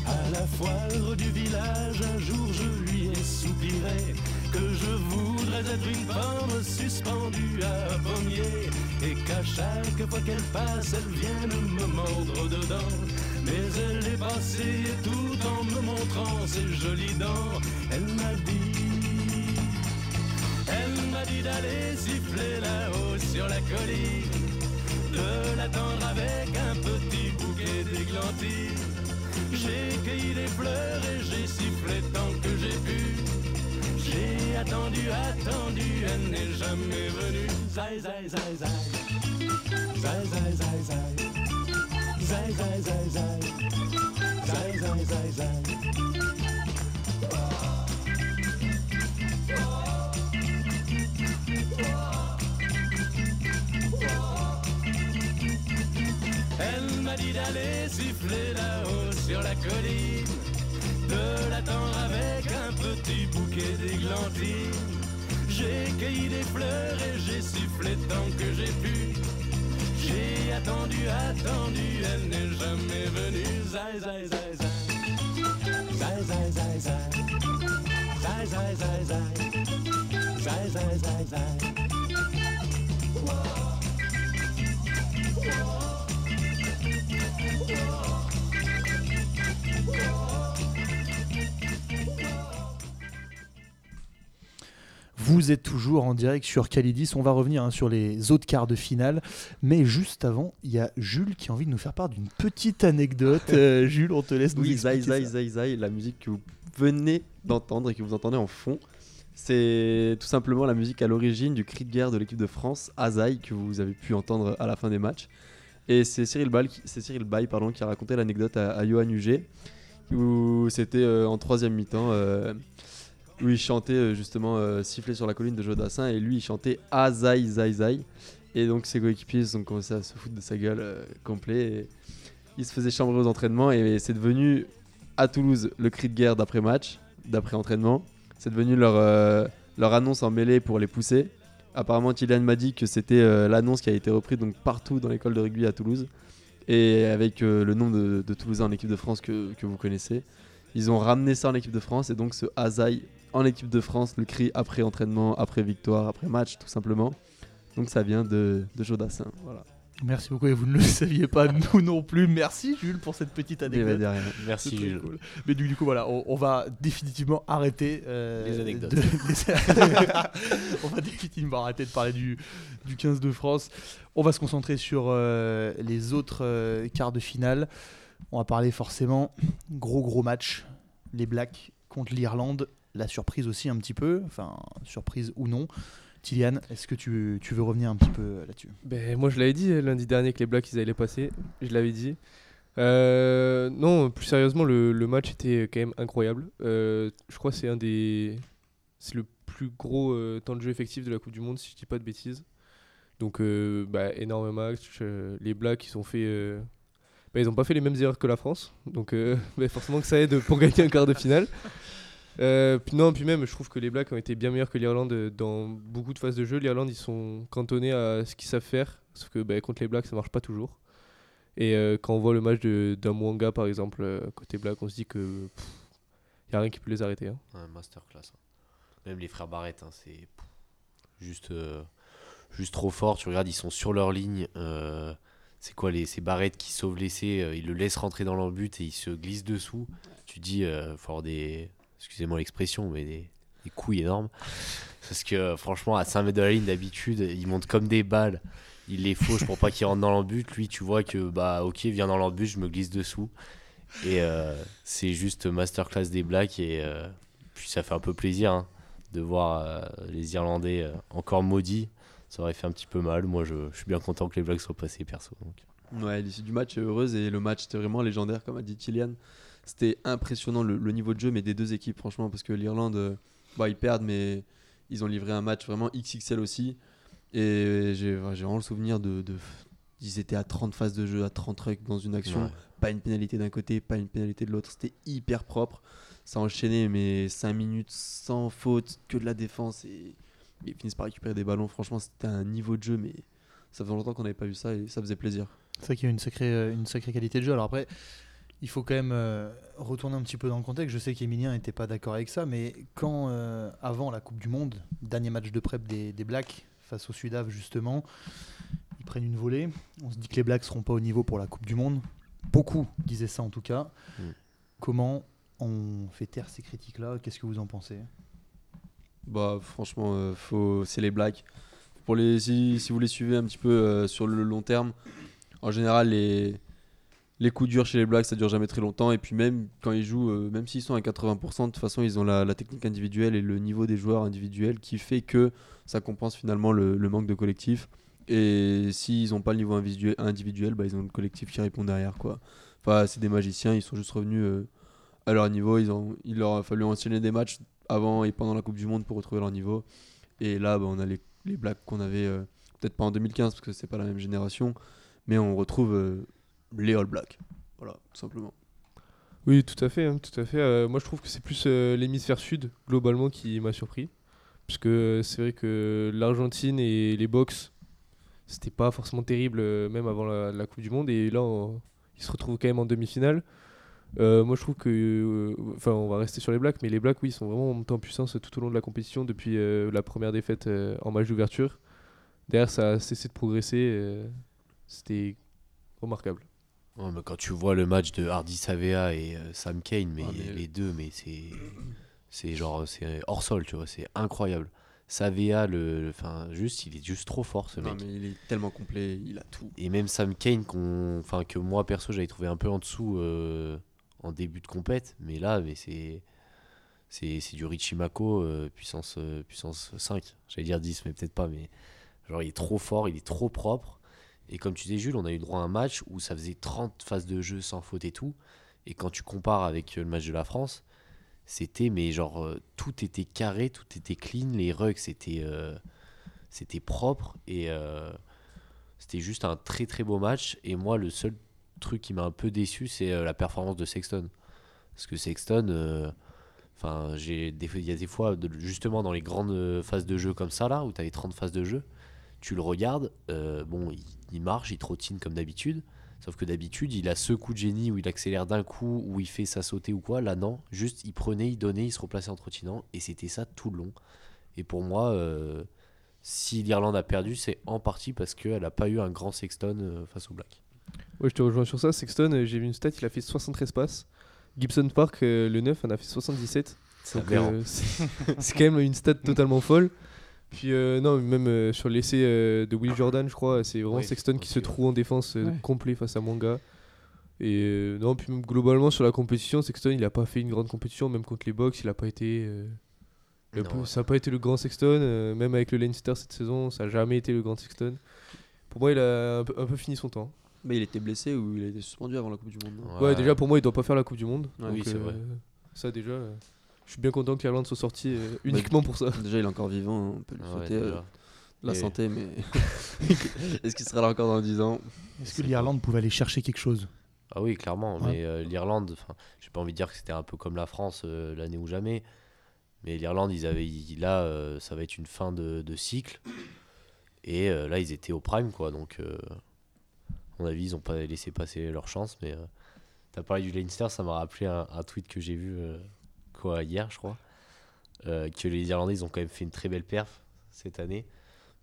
À la foire du village, un jour je lui ai soupiré que je voudrais être une pomme suspendue à un pommier et qu'à chaque fois qu'elle passe, elle vienne me mordre dedans. Mais elle est passée tout en me montrant ses jolies dents, elle m'a dit, elle m'a dit d'aller siffler là-haut sur la colline, de l'attendre avec un petit bouquet d'églantines. J'ai cueilli des fleurs et j'ai sifflé tant que j'ai pu. J'ai attendu, attendu, elle n'est jamais venue. Zai, zai, zai, zai. Zai, zai, zai, zai. Zai, zai, zai, zai. Zai, zai, zai, zai. envie d'aller siffler là-haut sur la colline, de l'attendre avec un petit bouquet d'églantines. J'ai cueilli des fleurs et j'ai sifflé tant que j'ai pu. J'ai attendu, attendu, elle n'est jamais venue. Zai, zai, zai, zai. Zai, zai, zai, zai. Zai, zai, zai, zai. Zai, zai, zai, zai. Vous êtes toujours en direct sur Calidis. On va revenir hein, sur les autres quarts de finale. Mais juste avant, il y a Jules qui a envie de nous faire part d'une petite anecdote. Euh, Jules, on te laisse nous Oui, expliquer Zai. Zai Zai, la musique que vous venez d'entendre et que vous entendez en fond, c'est tout simplement la musique à l'origine du cri de guerre de l'équipe de France, Azaï, que vous avez pu entendre à la fin des matchs. Et c'est Cyril, qui, c'est Cyril Bay pardon, qui a raconté l'anecdote à, à Johan Huget, où c'était euh, en troisième mi-temps, euh, où il chantait euh, justement euh, Siffler sur la colline de Jodassin, et lui il chantait Azaï Zai Zai. Et donc ses coéquipiers ont commencé à se foutre de sa gueule euh, complet. Et il se faisait chambrer aux entraînements, et c'est devenu à Toulouse le cri de guerre d'après match, d'après entraînement. C'est devenu leur, leur annonce en mêlée pour les pousser. Apparemment, Kylian m'a dit que c'était l'annonce qui a été reprise donc partout dans l'école de rugby à Toulouse. Et avec le nombre de, de Toulousains en équipe de France que, que vous connaissez, ils ont ramené ça en équipe de France. Et donc ce Azaï en équipe de France, le cri après entraînement, après victoire, après match, tout simplement. Donc ça vient de, de Jodassin. Voilà. Merci beaucoup. Et vous ne le saviez pas, nous non plus. Merci Jules pour cette petite Et bah, anecdote. Merci Jules. cool. Mais du, du coup, voilà, on, on va définitivement arrêter. euh, Les anecdotes. de- on va définitivement arrêter de parler du, du 15 de France. On va se concentrer sur euh, les autres euh, quarts de finale. On va parler forcément gros gros match. Les Blacks contre l'Irlande. La surprise aussi un petit peu. Enfin, surprise ou non. Tiliane, est-ce que tu, veux revenir un petit peu là-dessus? Ben, moi, je l'avais dit euh, lundi dernier que les Blacks ils allaient passer. Je l'avais dit. Euh, non, plus sérieusement, le, match était quand même incroyable. Euh, je crois que c'est un des. C'est le plus gros temps de jeu effectif de la Coupe du Monde, si je dis pas de bêtises. Donc, bah, énorme match. Les Blacks, ils ont fait. bah, ils n'ont pas fait les mêmes erreurs que la France. Donc, bah, forcément que ça aide pour gagner un quart de finale. Euh, non, puis même, je trouve que les Blacks ont été bien meilleurs que l'Irlande euh, dans beaucoup de phases de jeu. L'Irlande, ils sont cantonnés à ce qu'ils savent faire, sauf que bah, contre les Blacks, ça marche pas toujours. Et euh, quand on voit le match de d'Amwanga, par exemple, côté Black, on se dit que il y a rien qui peut les arrêter. hein. Un masterclass. hein. Même les frères Barrett, hein, c'est juste, juste trop fort. Tu regardes, ils sont sur leur ligne. c'est quoi les, ces Barrett qui sauvent l'essai Ils le laissent rentrer dans leur but et ils se glissent dessous. Tu dis, euh, faut avoir des. Excusez-moi l'expression, mais des, des couilles énormes. Parce que franchement, à 5 mètres de la ligne, d'habitude, ils montent comme des balles. Il les fauche pour pas qu'ils rentrent dans leur but. Lui, tu vois que, bah, ok, viens dans leur but, je me glisse dessous. Et euh, c'est juste masterclass des Blacks. Et euh, puis ça fait un peu plaisir hein, de voir euh, les Irlandais encore maudits. Ça aurait fait un petit peu mal. Moi, je, je suis bien content que les Blacks soient passés, perso. donc. Ouais, l'issue du match est heureuse et le match était vraiment légendaire, comme a dit Kylian. C'était impressionnant le, le niveau de jeu, mais des deux équipes, franchement, parce que l'Irlande, euh, bah, ils perdent, mais ils ont livré un match vraiment XXL aussi. Et j'ai vraiment le souvenir de, de- Ils étaient à 30 phases de jeu, à 30 trucs dans une action. Ouais. Pas une pénalité d'un côté, pas une pénalité de l'autre. C'était hyper propre. Ça enchaînait, mais 5 minutes sans faute, que de la défense. Et ils finissent par récupérer des ballons. Franchement, c'était un niveau de jeu, mais ça faisait longtemps qu'on n'avait pas vu ça et ça faisait plaisir. C'est vrai qu'il y a une sacrée, euh, une sacrée qualité de jeu. Alors après, il faut quand même euh, retourner un petit peu dans le contexte. Je sais qu'Emilien n'était pas d'accord avec ça, mais quand, euh, avant la Coupe du Monde, dernier match de prep des, des Blacks face au Sudaf, justement, ils prennent une volée. On se dit que les Blacks seront pas au niveau pour la Coupe du Monde. Beaucoup disaient ça en tout cas. Mm. Comment on fait taire ces critiques-là? Qu'est-ce que vous en pensez? Bah franchement, euh, faut... c'est les Blacks. Pour les... Si, si vous les suivez un petit peu euh, sur le long terme, en général, les... les coups durs chez les Blacks, ça dure jamais très longtemps. Et puis même quand ils jouent, euh, même s'ils sont à 80%, de toute façon, ils ont la, technique individuelle et le niveau des joueurs individuels qui fait que ça compense finalement le, manque de collectif. Et s'ils n'ont pas le niveau individuel, bah, ils ont le collectif qui répond derrière. Quoi. Enfin, c'est des magiciens, ils sont juste revenus euh, à leur niveau. Ils ont, il leur a fallu enchaîner des matchs avant et pendant la Coupe du Monde pour retrouver leur niveau. Et là, bah, on a les, les Blacks qu'on avait, euh, peut-être pas en 2015 parce que c'est pas la même génération, mais on retrouve les All Blacks. Voilà, tout simplement. Oui, tout à fait. hein, tout à fait. Euh, moi, je trouve que c'est plus euh, l'hémisphère sud, globalement, qui m'a surpris. Puisque euh, c'est vrai que l'Argentine et les box, c'était pas forcément terrible, euh, même avant la, Coupe du Monde. Et là, ils se retrouvent quand même en demi-finale. Moi, je trouve que. Enfin, on va rester sur les Blacks, mais les Blacks, oui, ils sont vraiment montés en puissance tout au long de la compétition depuis la première défaite en match d'ouverture. Derrière, ça a cessé de progresser. c'était remarquable. Ouais, mais quand tu vois le match de Hardy Savea et euh, Sam Kane, mais, mais- les deux, mais c'est c'est genre c'est hors sol, tu vois, c'est incroyable. Savea, le, enfin juste, il est juste trop fort ce Non, mec. mais il est tellement complet, il a tout. Et même Sam Kane, qu'on, enfin que moi perso j'avais trouvé un peu en dessous euh, en début de compète, mais là, mais c'est c'est du Richie Mako euh, puissance puissance 5. J'allais dire 10, mais peut-être pas, mais genre il est trop fort, il est trop propre. Et comme tu disais Jules, on a eu droit à un match où ça faisait 30 phases de jeu sans faute et tout. Et quand tu compares avec euh, le match de la France, c'était mais genre euh, tout était carré, tout était clean, les rugs c'était euh, propre et c'était juste un très très beau match. Et moi, le seul truc qui m'a un peu déçu, c'est la performance de Sexton. Parce que Sexton, enfin, j'ai il y a des fois, justement dans les grandes phases de jeu comme ça, là, où tu as les 30 phases de jeu, tu le regardes, bon, il, il marche, il trottine comme d'habitude. Sauf que d'habitude, il a ce coup de génie où il accélère d'un coup, où il fait ça sauter ou quoi. Là, non. Juste, il prenait, il donnait, il se replaçait en trottinant. Et c'était ça tout le long. Et pour moi, euh, si l'Irlande a perdu, c'est en partie parce qu'elle n'a pas eu un grand Sexton euh, face aux Blacks. Ouais, je te rejoins sur ça. Sexton, euh, j'ai vu une stat, il a fait 73 passes. Gibson Park, euh, le 9, en a fait 77. C'est Donc, aberrant. euh, c'est c'est quand même une stat totalement folle. Puis euh, non, même euh, sur l'essai euh, de Will Jordan, je crois, c'est vraiment Oui, Sexton qui se trouve en défense euh, Ouais. complet face à Manga. Et euh, non, puis même globalement sur la compétition, Sexton, il a pas fait une grande compétition, même contre les Box, il a pas été. euh, Non, ouais. ça n'a pas été le grand Sexton, euh, même avec le Leinster cette saison, ça n'a jamais été le grand Sexton. Pour moi, il a un peu, un peu fini son temps. Mais il était blessé ou il a été suspendu avant la Coupe du Monde. Ouais, déjà pour moi, il doit pas faire la Coupe du Monde. Donc, oui, c'est vrai. Ça déjà, euh, je suis bien content que l'Irlande soit sortie euh, uniquement pour ça. Déjà, il est encore vivant, hein, on peut lui Ouais, souhaiter euh, la Et- santé, mais est-ce qu'il sera là encore dans 10 ans? Est-ce que l'Irlande pouvait aller chercher quelque chose? Ah oui, clairement. Ouais. Mais euh, l'Irlande, j'ai pas envie de dire que c'était un peu comme la France euh, l'année ou jamais. Mais l'Irlande, ils avaient, ils- là, euh, ça va être une fin de, de cycle. Et euh, là, ils étaient au prime, quoi. Donc, euh, à mon avis, ils ont pas laissé passer leur chance. Mais euh, t'as parlé du Leinster, ça m'a rappelé un, un tweet que j'ai vu euh, quoi hier, je crois. Euh, que les Irlandais, ils ont quand même fait une très belle perf cette année.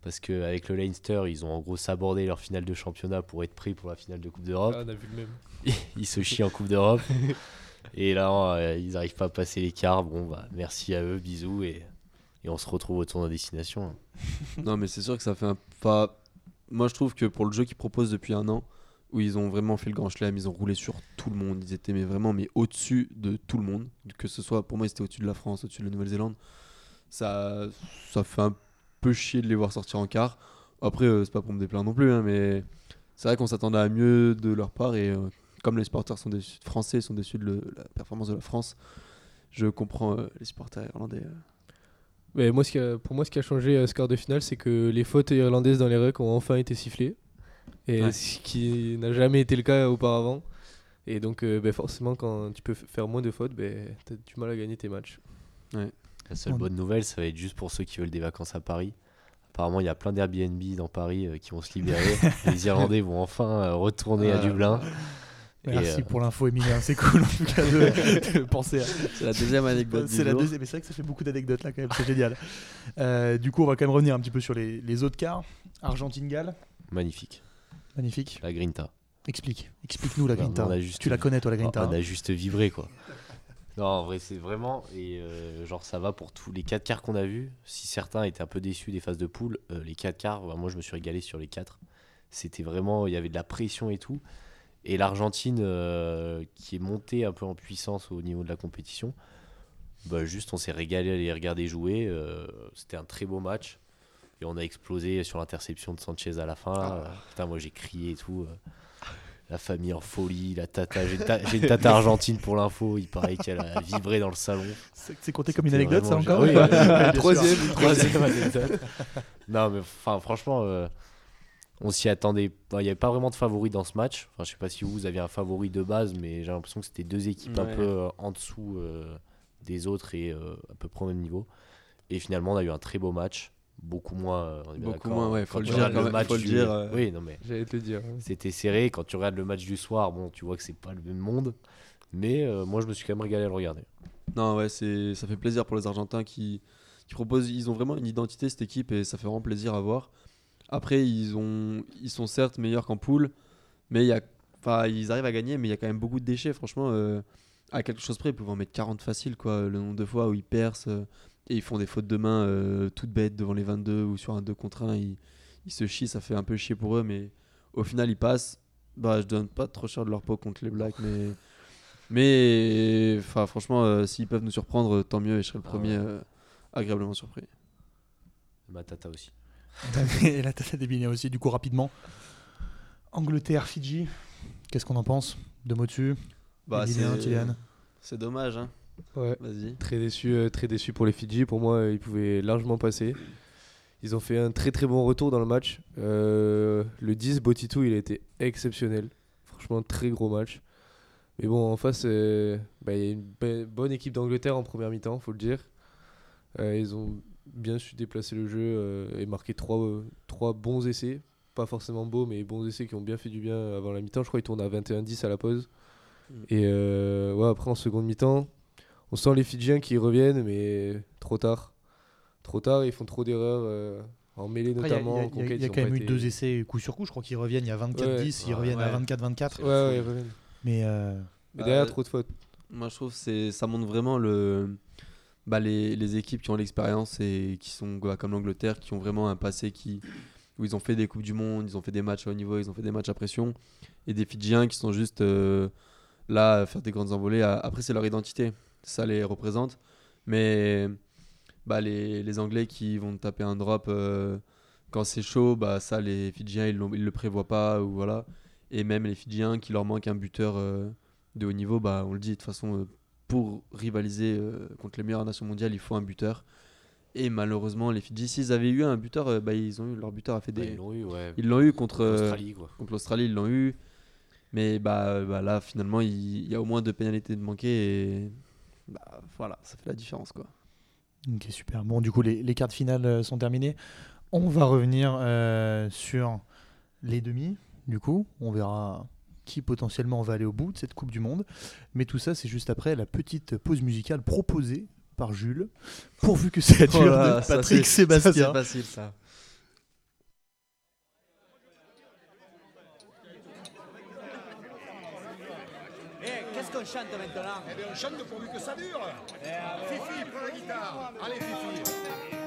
Parce qu'avec le Leinster, ils ont en gros sabordé leur finale de championnat pour être pris pour la finale de Coupe d'Europe Ah, on a vu le même. ils se chient en Coupe d'Europe. et là, euh, ils n'arrivent pas à passer l'écart. Bon, bah, merci à eux, bisous. Et, et on se retrouve au tournoi destination. Non, mais c'est sûr que ça fait un. Enfin, moi, je trouve que pour le jeu qu'ils proposent depuis un an, où ils ont vraiment fait le grand chelem, ils ont roulé sur tout le monde. Ils étaient mais vraiment mais au-dessus de tout le monde. Que ce soit, pour moi, ils étaient au-dessus de la France, au-dessus de la Nouvelle-Zélande. Ça, ça fait un peu chier de les voir sortir en quart. Après, euh, c'est pas pour me déplaire non plus, hein, mais c'est vrai qu'on s'attendait à mieux de leur part. Et euh, comme les supporters sont déçus, français sont déçus de la performance de la France, je comprends euh, les supporters irlandais. euh. Mais moi, ce qui pour moi, ce qui a changé à ce quart de finale, c'est que les fautes irlandaises dans les rucks ont enfin été sifflées. Et Ouais. ce qui n'a jamais été le cas auparavant. Et donc, euh, ben, forcément, quand tu peux faire moins de fautes, ben, tu as du mal à gagner tes matchs. La seule On- bonne nouvelle, ça va être juste pour ceux qui veulent des vacances à Paris. Apparemment, il y a plein d'Airbnb dans Paris euh, qui vont se libérer. les Irlandais vont enfin euh, retourner à. Dublin. Et, Merci euh, pour l'info, Emilien. C'est cool en tout cas de, de penser à. C'est la deuxième anecdote. C'est la deuxième, mais c'est vrai que ça fait beaucoup d'anecdotes là quand même, c'est génial. Euh, du coup, on va quand même revenir un petit peu sur les, les autres quarts. Argentine-Galles, Magnifique. Magnifique. La Grinta. Explique, explique-nous la Grinta. juste- Tu la connais toi la Grinta On hein a juste vibré quoi. Non, en vrai, c'est vraiment. Et euh, genre, ça va pour tous les 4 quarts qu'on a vus. Si certains étaient un peu déçus des phases de poule, euh, les 4 quarts, bah, moi je me suis régalé sur les 4. C'était vraiment. Il y avait de la pression et tout. Et l'Argentine, euh, qui est montée un peu en puissance au niveau de la compétition, bah, juste on s'est régalé à les regarder jouer. C'était un très beau match. Et on a explosé sur l'interception de Sanchez à la fin. là. Euh, Putain, moi j'ai crié et tout. euh. La famille en folie, la tata. J'ai une, ta- j'ai une tata argentine pour l'info. Il paraît qu'elle a vibré dans le salon. C'est compté comme une anecdote ça encore. Oui, sûr. Troisième, Troisième anecdote. Non, mais enfin, franchement, euh, on s'y attendait. Il n'y avait pas vraiment de favori dans ce match. Enfin, je sais pas si vous, vous aviez un favori de base, mais j'ai l'impression que c'était deux équipes un peu euh, en dessous euh, des autres et euh, à peu près au même niveau. Et finalement, on a eu un très beau match. Beaucoup moins. euh, on est bien Beaucoup moins, ouais, quand faut le dire même, match faut le du- dire, euh. Oui, non, mais J'allais te le dire. hein. c'était serré. Quand tu regardes le match du soir, bon, tu vois que c'est pas le même monde. Mais euh, moi, je me suis quand même régalé à le regarder. Non, ouais, c'est, ça fait plaisir pour les Argentins qui, qui proposent. Ils ont vraiment une identité, cette équipe, et ça fait vraiment plaisir à voir. Après, ils, ont, ils sont certes meilleurs qu'en poule, mais il y a, enfin, ils arrivent à gagner, mais il y a quand même beaucoup de déchets. Franchement, euh, à quelque chose près, ils peuvent en mettre 40 facile, quoi. Le nombre de fois où ils percent et ils font des fautes de main euh, toutes bêtes devant les 22 ou sur un 2 contre 1. Ils, ils se chient, ça fait un peu chier pour eux, mais au final, ils passent. Bah, je donne pas trop cher de leur peau contre les Blacks, mais. Mais enfin, franchement, euh, s'ils peuvent nous surprendre, euh, tant mieux et je serai le Ah premier ouais. euh, agréablement surpris. Matata aussi. Et la tata des aussi, du coup, rapidement. Angleterre, Fidji, qu'est-ce qu'on en pense? Deux mots dessus Bah, c'est dommage, hein. Ouais. Vas-y. Très déçu, euh, très déçu pour les Fidji. Pour moi, euh, ils pouvaient largement passer. Ils ont fait un très très bon retour dans le match. Euh, le 10, Botitou, il a été exceptionnel. Franchement, très gros match. Mais bon, en face, bah, il y a une be- bonne équipe d'Angleterre en première mi-temps, faut le dire. Ils ont bien su déplacer le jeu et marquer trois, trois bons essais. Pas forcément beaux, mais bons essais qui ont bien fait du bien avant la mi-temps. Je crois qu'ils tournent à 21-10 à la pause. Mm. Et ouais, après, en seconde mi-temps, on sent les Fidjiens qui reviennent, mais trop tard. Trop tard, ils font trop d'erreurs euh, en mêlée Après, Il y a- notamment. il y a, y a- a quand même eu été- deux essais coup sur coup. Je crois qu'ils reviennent, il y a 24-10, ils Ouais, reviennent à ouais. 24-24. Ouais, ouais, ils reviennent. Mais euh, Mais Bah, derrière, euh, trop de fautes. Moi, je trouve que c'est ça montre vraiment le bah, les, les équipes qui ont l'expérience et qui sont bah, comme l'Angleterre, qui ont vraiment un passé qui où ils ont fait des coupes du monde, ils ont fait des matchs à haut niveau, ils ont fait des matchs à pression, et des Fidjiens qui sont juste euh, là à faire des grandes envolées. À- Après, c'est leur identité, ça les représente. Mais bah, les, les Anglais qui vont taper un drop euh, quand c'est chaud, bah, ça les Fidjiens ils, ils le prévoient pas ou voilà. Et même les Fidjiens qui leur manque un buteur euh, de haut niveau, bah, on le dit de toute façon, euh, pour rivaliser contre les meilleures nations mondiales, il faut un buteur. Et malheureusement, les Fidji, s'ils avaient eu un buteur, bah, ils ont eu leur buteur a fait Bah, des. ils l'ont eu, ouais. Ils l'ont eu contre Australie, quoi. contre l'Australie, ils l'ont eu. Mais bah, bah, là, finalement, il, il y a au moins deux pénalités de manquer et bah, voilà, ça fait la différence quoi. Ok, super. Bon, du coup, les, les quarts de finale euh, sont terminés. On va revenir euh, sur les demi. Du coup, on verra qui potentiellement va aller au bout de cette Coupe du Monde. Mais tout ça, c'est juste après la petite pause musicale proposée par Jules, pourvu que ça dure, Oh là, de ça, Patrick ça, Sébastien. C'est facile ça. Qu'est-ce qu'on chante maintenant Eh bien, on chante pourvu que ça dure. Fifi, prends la guitare. Allez, Fifi.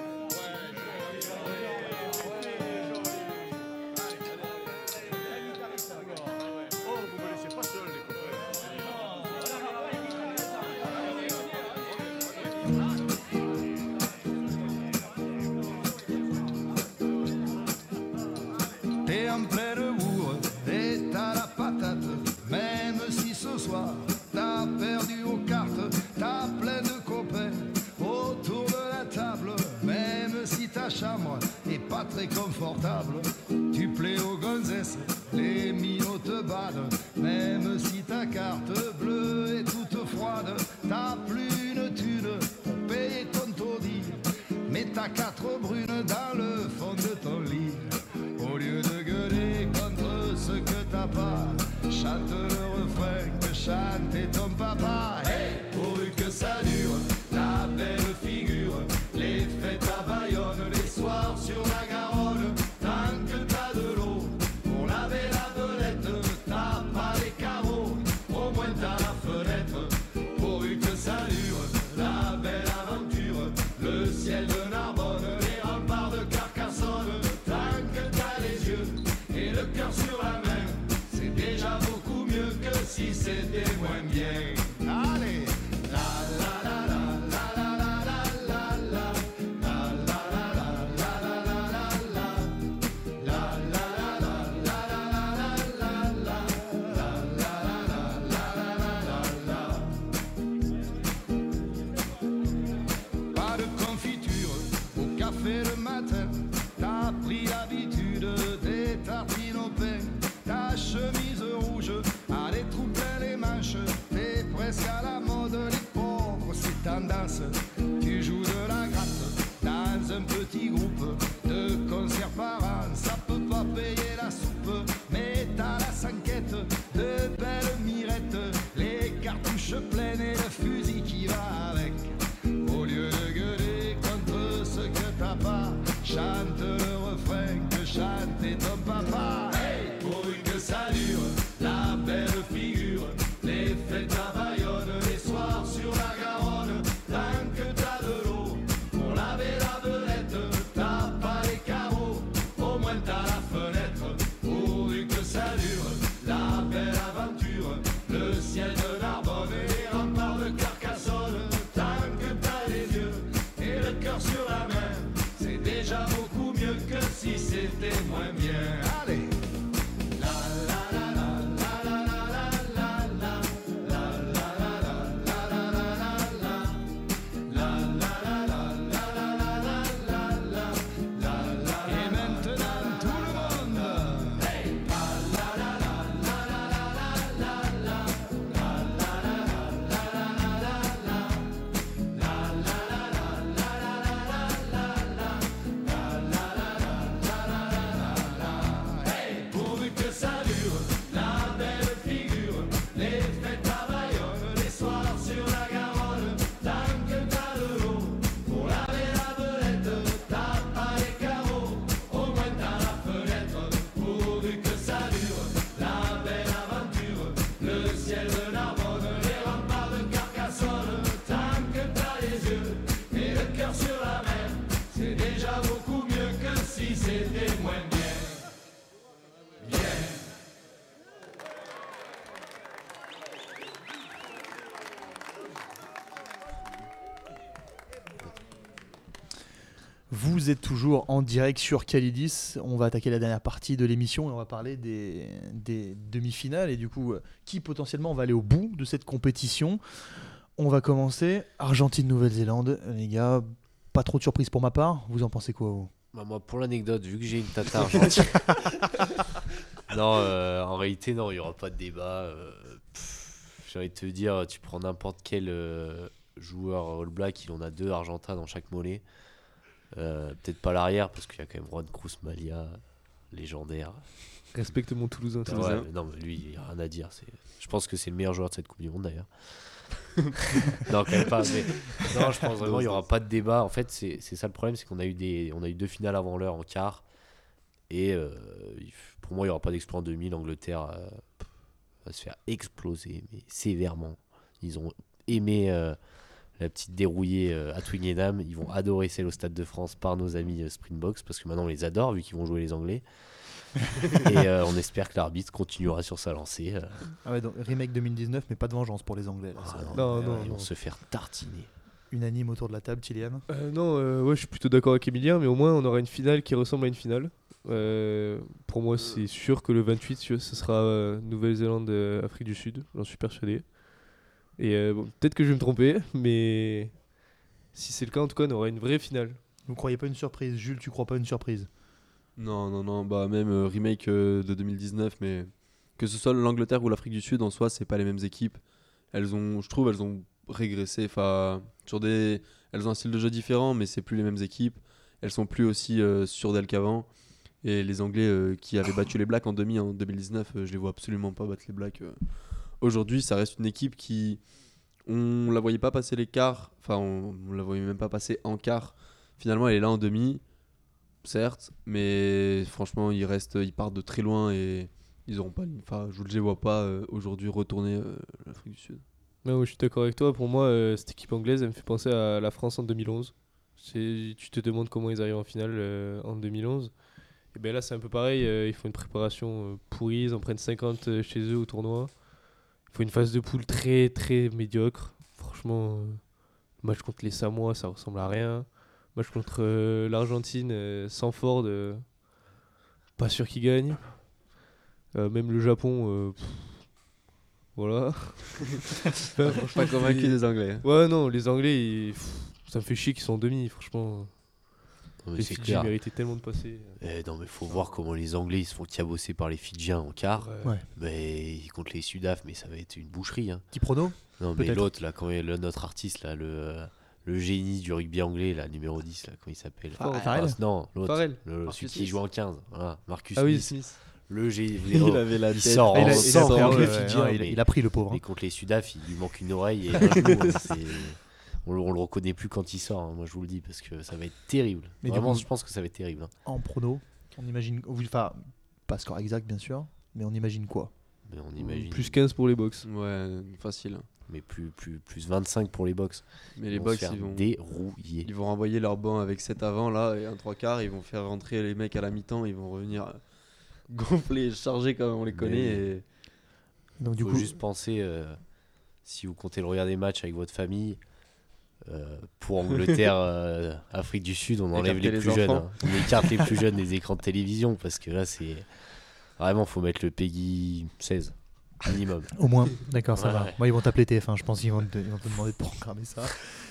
Très confortable, tu plais aux gonzesses, les minots te badent. Même si ta carte bleue est toute froide, t'as plus une thune pour payer ton taudis. Mais t'as quatre brunes dans le fond de ton lit. Au lieu de gueuler contre ce que t'as pas, chante le refrain que chantait ton papa. Bien. Vous êtes toujours en direct sur Calidis. On va attaquer la dernière partie de l'émission et on va parler des, des demi-finales et du coup, euh, qui potentiellement va aller au bout de cette compétition? On va commencer. Argentine-Nouvelle-Zélande. Les gars, pas trop de surprise pour ma part. Vous en pensez quoi vous? Bah, moi, pour l'anecdote, vu que j'ai une tata argentine. non, euh, en réalité, non, il n'y aura pas de débat. euh, J'ai envie de te dire, tu prends n'importe quel euh, joueur All Black, il en a deux Argentins dans chaque mollet. Euh, Peut-être pas l'arrière, parce qu'il y a quand même Juan Cruz Malia, légendaire. Respecte mon Toulousain. Ouais, Toulousain. mais non, mais lui, il n'y a rien à dire. Je pense que c'est le meilleur joueur de cette Coupe du Monde d'ailleurs. non, quand même pas. mais- Non, je pense vraiment qu'il n'y aura pas de débat. En fait, c'est c'est ça le problème c'est qu'on a, eu des... on a eu deux finales avant l'heure en quart. Et euh, pour moi, il n'y aura pas d'exploit en demi. L'Angleterre euh, va se faire exploser, mais sévèrement. Ils ont aimé euh, la petite dérouillée euh, à Twickenham. Ils vont adorer celle au Stade de France par nos amis euh, Springboks parce que maintenant on les adore vu qu'ils vont jouer les Anglais. et euh, on espère que l'arbitre continuera sur sa lancée. euh. Ah ouais, donc remake 2019, mais pas de vengeance pour les Anglais. là, Ah ça. Non, euh, non, ils vont se faire tartiner. Unanime autour de la table, Chilian. Euh, non, euh, ouais, je suis plutôt d'accord avec Emilien, mais au moins on aura une finale qui ressemble à une finale. Euh, pour moi, c'est sûr que le 28, ce sera euh, Nouvelle-Zélande, Afrique du Sud, j'en suis persuadé. Et euh, bon, peut-être que je vais me tromper, mais si c'est le cas, en tout cas, on aura une vraie finale. Vous croyez pas une surprise Jules, tu crois pas une surprise? Non, non, non, bah même euh, remake euh, de 2019, mais que ce soit l'Angleterre ou l'Afrique du Sud, en soi, c'est pas les mêmes équipes. Elles ont, je trouve, elles ont régressé. Enfin, sur des, elles ont un style de jeu différent, mais c'est plus les mêmes équipes. Elles sont plus aussi euh, sur d'elles qu'avant. Et les Anglais euh, qui avaient battu les Blacks en demi en 2019, euh, je les vois absolument pas battre les Blacks. Aujourd'hui, ça reste une équipe qui, on la voyait pas passer les quarts. Enfin, on, on la voyait même pas passer en quart. Finalement, elle est là en demi certes, mais franchement, ils restent, ils partent de très loin et ils auront pas. Enfin, je ne les vois pas euh, aujourd'hui retourner euh, l'Afrique du Sud. Non, je suis d'accord avec toi. Pour moi, euh, cette équipe anglaise, elle me fait penser à la France en 2011. C'est- Tu te demandes comment ils arrivent en finale euh, en 2011. Et bien là, c'est un peu pareil. ils font une préparation pourrie. Ils en prennent 50 euh, chez eux au tournoi. Il faut une phase de poule très, très médiocre. Franchement, euh, le match contre les Samoa, ça ressemble à rien. Le match contre euh, l'Argentine, euh, sans Ford, pas sûr qu'ils gagnent. Euh, même le Japon, pff, voilà. Enfin, franchement, Pas convaincu des Anglais. hein. Ouais, non, les Anglais, ils- pff, ça me fait chier qu'ils sont en demi, franchement. Les c'est Fidji méritaient tellement de passer. Eh, non, mais faut voir comment les Anglais ils se font cabosser par les Fidjiens en quart. Ouais. Mais contre les Sudaf, mais ça va être une boucherie. Hein. Petit prono Non, mais l'autre, là, quand il- le- notre artiste, là, le, euh, le génie du rugby anglais, là, numéro 10, là, comment il s'appelle? Fa- Farrell Ah, Non, l'autre. Farrell. le- Marcus Celui qui joue en 15. Voilà, Marcus Ah oui, Smith. Smith. Le génie. Il avait la il tête. sort Ah, il, a, il a sang pris, il, a, il a le pauvre. hein. Mais contre les Sudaf, il lui manque une oreille et un euh, on, le- on le reconnaît plus quand il sort. hein, moi, je vous le dis parce que ça va être terrible. Mais Vraiment, coup- je pense que ça va être terrible. hein. En prono, on imagine. Enfin, pas score exact bien sûr, mais on imagine quoi? Mais on imagine. Plus 15 pour les box. Ouais, facile. Mais plus, plus, plus 25 pour les box. Mais les Box, ils vont, dérouiller. ils vont renvoyer leur banc avec 7 avant là et un 3 quarts. Ils vont faire rentrer les mecs à la mi-temps. Ils vont revenir gonflés et chargés comme on les connaît. Et... Donc du faut coup, juste penser, euh, si vous comptez le regarder match avec votre famille, Euh, pour Angleterre, euh, Afrique du Sud, on enlève Écarter les les plus jeunes. hein. On écarte les plus jeunes des écrans de télévision parce que là, c'est vraiment, faut mettre le PEGI 16 minimum. Au moins, d'accord, ça Ouais, va. ouais. Moi, ils vont t'appeler TF1, je pense qu'ils vont, te- ils vont te demander de programmer ça.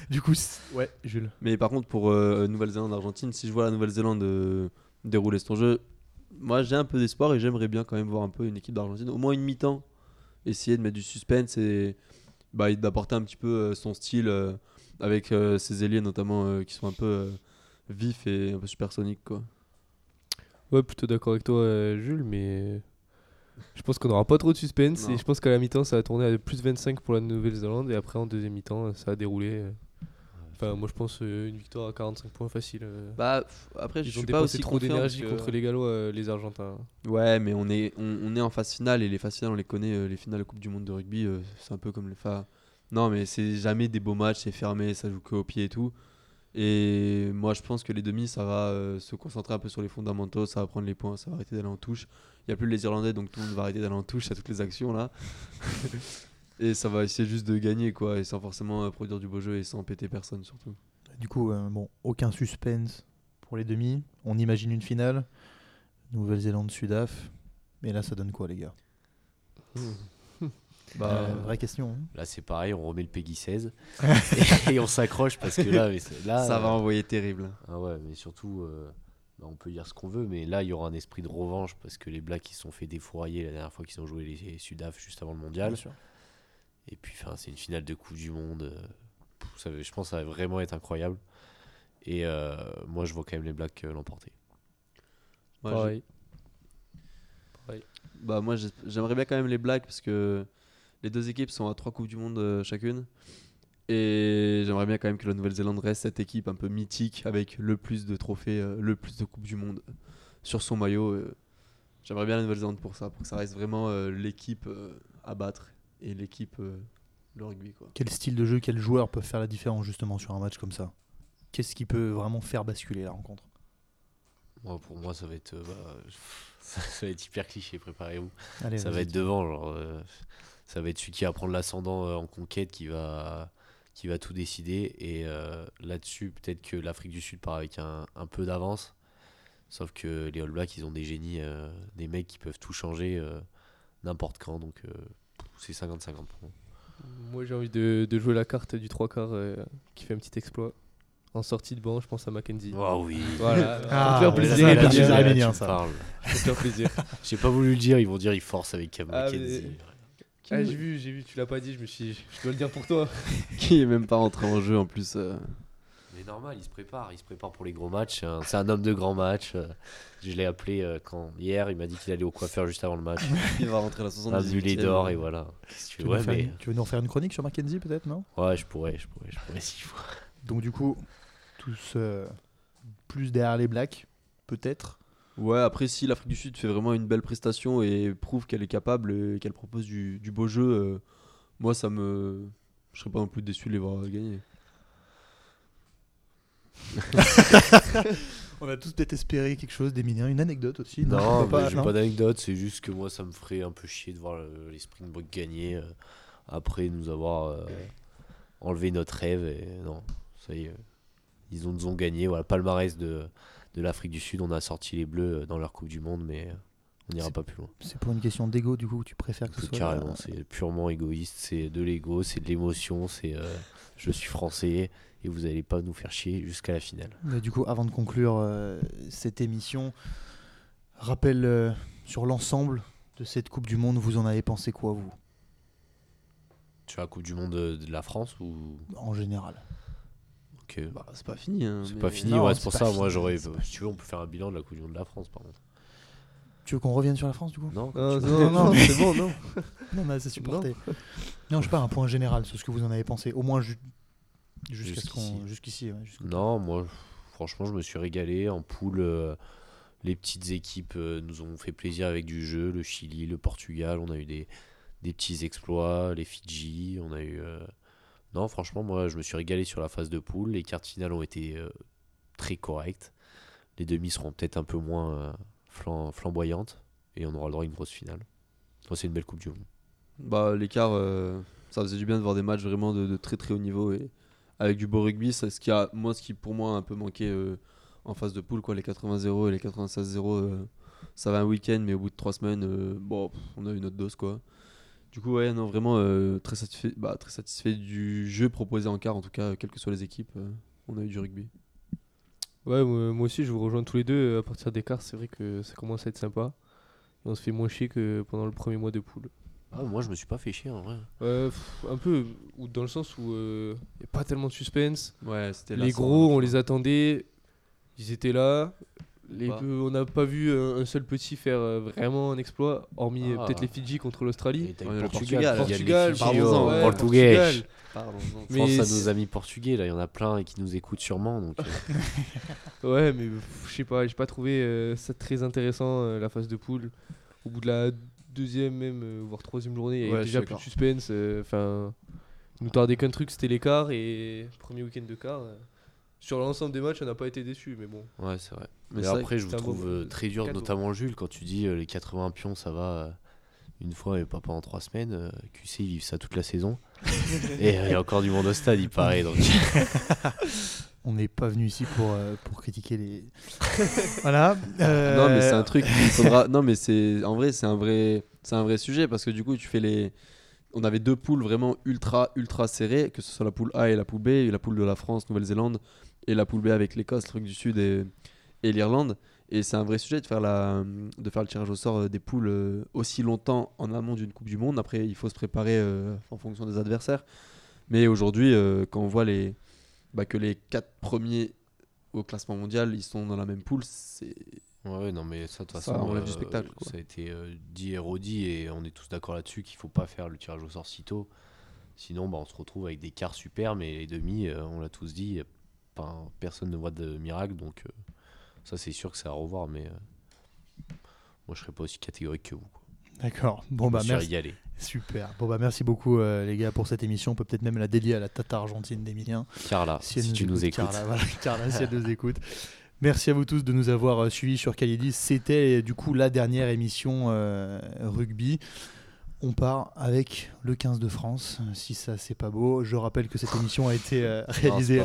Du coup, ouais, Jules. Mais par contre, pour euh, Nouvelle-Zélande-Argentine, si je vois la Nouvelle-Zélande euh, dérouler son jeu, moi j'ai un peu d'espoir et j'aimerais bien quand même voir un peu une équipe d'Argentine, au moins une mi-temps, essayer de mettre du suspense et bah, d'apporter un petit peu euh, son style euh, avec euh, ses ailiers notamment euh, qui sont un peu euh, vifs et un peu supersoniques. Quoi. Ouais, plutôt d'accord avec toi, euh, Jules, mais je pense qu'on n'aura pas trop de suspense Non. et je pense qu'à la mi-temps, ça va tourner à plus 25 pour la Nouvelle-Zélande et après en deuxième mi-temps, ça va dérouler. euh. Enfin, moi je pense euh, une victoire à 45 points facile. euh. Bah, après, je Ils suis pas aussi trop d'énergie que- contre les Gallois, euh, les Argentins. Ouais, mais on est, on, on est en phase finale et les phases finales, on les connaît. euh, les finales de Coupe du Monde de rugby, euh, c'est un peu comme les phases. Non, mais c'est jamais des beaux matchs, c'est fermé, ça joue que au pied et tout. Et moi, je pense que les demi, ça va euh, se concentrer un peu sur les fondamentaux, ça va prendre les points, ça va arrêter d'aller en touche. Il n'y a plus les Irlandais, donc tout le monde va arrêter d'aller en touche à toutes les actions là. et ça va essayer juste de gagner, quoi, et sans forcément euh, produire du beau jeu et sans péter personne surtout. Du coup, euh, bon, aucun suspense pour les demi. On imagine une finale. Nouvelle-Zélande-Sudaf. Mais là, ça donne quoi, les gars? Bah, Euh, Vraie question. hein. Là, c'est pareil, on remet le PEGI 16 et, on s'accroche parce que là, mais c'est- là ça va euh, envoyer terrible. Ah ouais, mais surtout, euh, bah, on peut dire ce qu'on veut, mais là, il y aura un esprit de revanche parce que les Blacks, ils se sont fait défourailler la dernière fois qu'ils ont joué les Sudaf juste avant le mondial. Bien sûr. Et puis, c'est une finale de Coupe du Monde. pff, ça je pense que ça va vraiment être incroyable. Et euh, moi, je vois quand même les Blacks euh, l'emporter. Moi, j'ai- Pareil. Bah moi j'ai- j'aimerais bien quand même les Blacks parce que les deux équipes sont à trois coupes du monde euh, chacune et j'aimerais bien quand même que la Nouvelle-Zélande reste cette équipe un peu mythique avec le plus de trophées, euh, le plus de coupes du monde sur son maillot. euh. J'aimerais bien la Nouvelle-Zélande pour ça, pour que ça reste vraiment euh, l'équipe euh, à battre et l'équipe euh, le rugby quoi. Quel style de jeu, quel joueur peut faire la différence justement sur un match comme ça? Qu'est-ce qui peut vraiment faire basculer la rencontre? Moi, pour moi, ça va être, euh, bah, ça, va être hyper cliché, préparez-vous. Ça va être devant, genre, euh, ça va être celui qui va prendre l'ascendant euh, en conquête qui va, qui va tout décider. Et euh, là-dessus, peut-être que l'Afrique du Sud part avec un, un peu d'avance. Sauf que les All Blacks, ils ont des génies, euh, des mecs qui peuvent tout changer euh, n'importe quand. Donc euh, c'est 50-50 pour moi. Moi j'ai envie de, de jouer la carte du 3 quarts euh, qui fait un petit exploit. En sortie de banc, je pense à Mackenzie. Ah oui. Voilà, Ah, ça me mais fait là, plaisir. ça plaisir. J'ai pas voulu le dire, ils vont dire il force avec Cam Ah, Mackenzie. Ah, j'ai vu, j'ai vu, tu l'as pas dit, je me suis dit, je dois le dire pour toi. qui est même pas rentré en jeu en plus. euh. Mais normal, il se prépare, il se prépare pour les gros matchs. C'est un, c'est un homme de grands matchs. euh, Je l'ai appelé euh, quand hier, il m'a dit qu'il allait au coiffeur juste avant le match. Il va rentrer à la a 78 vu les d'or et voilà. Qu'est-ce que tu Tu veux veux, Ouais, nous faire mais une- tu veux nous refaire une chronique sur Mackenzie peut-être, non? Ouais, je pourrais, je pourrais, je pourrais s'il faut. Donc du coup, tous euh, plus derrière les Blacks, peut-être. Ouais, après, si l'Afrique du Sud fait vraiment une belle prestation et prouve qu'elle est capable et qu'elle propose du, du beau jeu, euh, moi, ça me. Je serais pas non plus déçu de les voir gagner. On a tous peut-être espéré quelque chose d'éminent, une anecdote aussi. Non, pourquoi mais j'ai non pas d'anecdote, c'est juste que moi ça me ferait un peu chier de voir le- les Springboks gagner euh, après nous avoir euh, enlevé notre rêve. Et non, ça y est, ils ont, nous ont gagné. Voilà, palmarès de, de l'Afrique du Sud, on a sorti les Bleus euh, dans leur Coupe du Monde, mais euh, on n'ira pas plus loin. C'est pour une question d'ego, du coup, tu préfères que ce soit. Carrément, c'est purement égoïste, c'est de l'ego, c'est de l'émotion, c'est euh, je suis français et vous allez pas nous faire chier jusqu'à la finale. Mais du coup, avant de conclure euh, cette émission, rappel sur l'ensemble de cette Coupe du Monde, vous en avez pensé quoi, vous, Tu as la Coupe du Monde de, de la France ou? En général Ok, Bah, c'est pas fini. hein, C'est mais- pas fini, Non, ouais, c'est pour ça. fini, Moi, j'aurais. pas Si tu veux, on peut faire un bilan de la Coupe du Monde de la France, par contre. Tu veux qu'on revienne sur la France, du coup? Non Non, tu- non, non, c'est bon, non. Non, mais c'est supporté. Non, je sais pas, un point général sur ce que vous en avez pensé, au moins ju- jusqu'à ce qu'on- Jusqu'ici. ouais, Non, moi, franchement, je me suis régalé. En poule, euh, les petites équipes euh, nous ont fait plaisir avec du jeu. Le Chili, le Portugal, on a eu des, des petits exploits. Les Fidji, on a eu. Non, franchement, moi, je me suis régalé sur la phase de poule. Les cartes finales ont été euh, très correctes. Les demi seront peut-être un peu moins euh, flam- flamboyantes. Et on aura le droit à une grosse finale. C'est une belle Coupe du Monde. Bah, l'écart, euh, ça faisait du bien de voir des matchs vraiment de, très très haut niveau et avec du beau rugby. C'est ce qui a, moi, ce qui pour moi a un peu manqué en phase de poule, quoi. Les 80-0 et les 96-0, euh, ça va un week-end, mais au bout de trois semaines, bon, on a eu notre dose, quoi. Du coup, ouais, non, vraiment euh, très, satisfait, bah, très satisfait du jeu proposé en quart, en tout cas, quelles que soient les équipes, euh, on a eu du rugby. Ouais, moi, aussi, je vous rejoins tous les deux. euh, À partir des quarts, c'est vrai que ça commence à être sympa. Et on se fait moins chier que pendant le premier mois de poule. Ah, moi, je me suis pas fait chier en vrai. Pff, un peu, ou dans le sens où il n'y a pas tellement de suspense. Ouais, c'était Les gros, hein, on les attendait, ils étaient là. Les peu- on n'a pas vu un, seul petit faire euh, vraiment un exploit, hormis euh, Ah. peut-être les Fidji contre l'Australie. Le Portugal, Portugal. Portugal. Je Mais pense à nos amis portugais, là, il y en a plein et qui nous écoutent sûrement. Donc, euh, Ouais, mais je sais pas, j'ai pas trouvé euh, ça très intéressant euh, la phase de poule. Au bout de la deuxième, même, euh, voire troisième journée, il y avait déjà plus de suspense. Enfin, nous tardait qu'un truc, c'était l'écart. Et premier week-end de quart. euh, sur l'ensemble des matchs, on n'a pas été déçus, mais bon. ouais, c'est vrai. Mais après, je vous trouve beau euh, très dur, cadeau. notamment Jules, quand tu dis euh, les 80 pions, ça va euh, une fois et pas pendant trois semaines. euh, QC, ils vivent ça toute la saison. et euh, il y a encore du monde au stade, il paraît. Donc, On n'est pas venu ici pour, euh, pour critiquer les. voilà. euh, Non, mais c'est un truc qu'il faudra. Non, mais c'est en vrai, c'est un vrai, c'est un vrai sujet parce que du coup, tu fais les. On avait deux poules vraiment ultra, ultra serrées, que ce soit la poule A et la poule B, et la poule de la France, Nouvelle-Zélande, et la poule B avec l'Écosse, truc du Sud et, et l'Irlande. Et c'est un vrai sujet de faire, la, de faire le tirage au sort euh, des poules euh, aussi longtemps en amont d'une Coupe du Monde. Après, il faut se préparer euh, en fonction des adversaires. Mais aujourd'hui, euh, quand on voit les, bah, que les quatre premiers au classement mondial, ils sont dans la même poule, c'est ouais, non, mais ça, de toute Ça façon, enlève du euh, spectacle, quoi. ça a été euh, dit et redit, et on est tous d'accord là-dessus qu'il faut pas faire le tirage au sort si tôt. Sinon, bah, on se retrouve avec des quarts super, mais les demi, euh, on l'a tous dit, personne ne voit de miracle, donc euh, ça, c'est sûr que c'est à revoir, mais euh, moi, je serais pas aussi catégorique que vous. D'accord. Bon, Je bah merci. régalé. Super. Bon, bah merci beaucoup, euh, les gars, pour cette émission. On peut peut-être même la dédier à la Tata Argentine d'Emilien. Carla, si, elle tu nous écoutes. Carla, voilà, Carla, si elle nous écoute. Merci à vous tous de nous avoir euh, suivis sur Calidis. C'était du coup la dernière émission euh, rugby. On part avec le 15 de France. Si ça, c'est pas beau. Je rappelle que cette émission a été euh, réalisée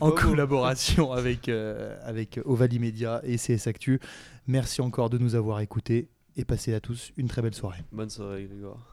en collaboration avec, euh, avec Ovalie Media et CS Actu. Merci encore de nous avoir écoutés et passez à tous une très belle soirée. Bonne soirée, Grégoire.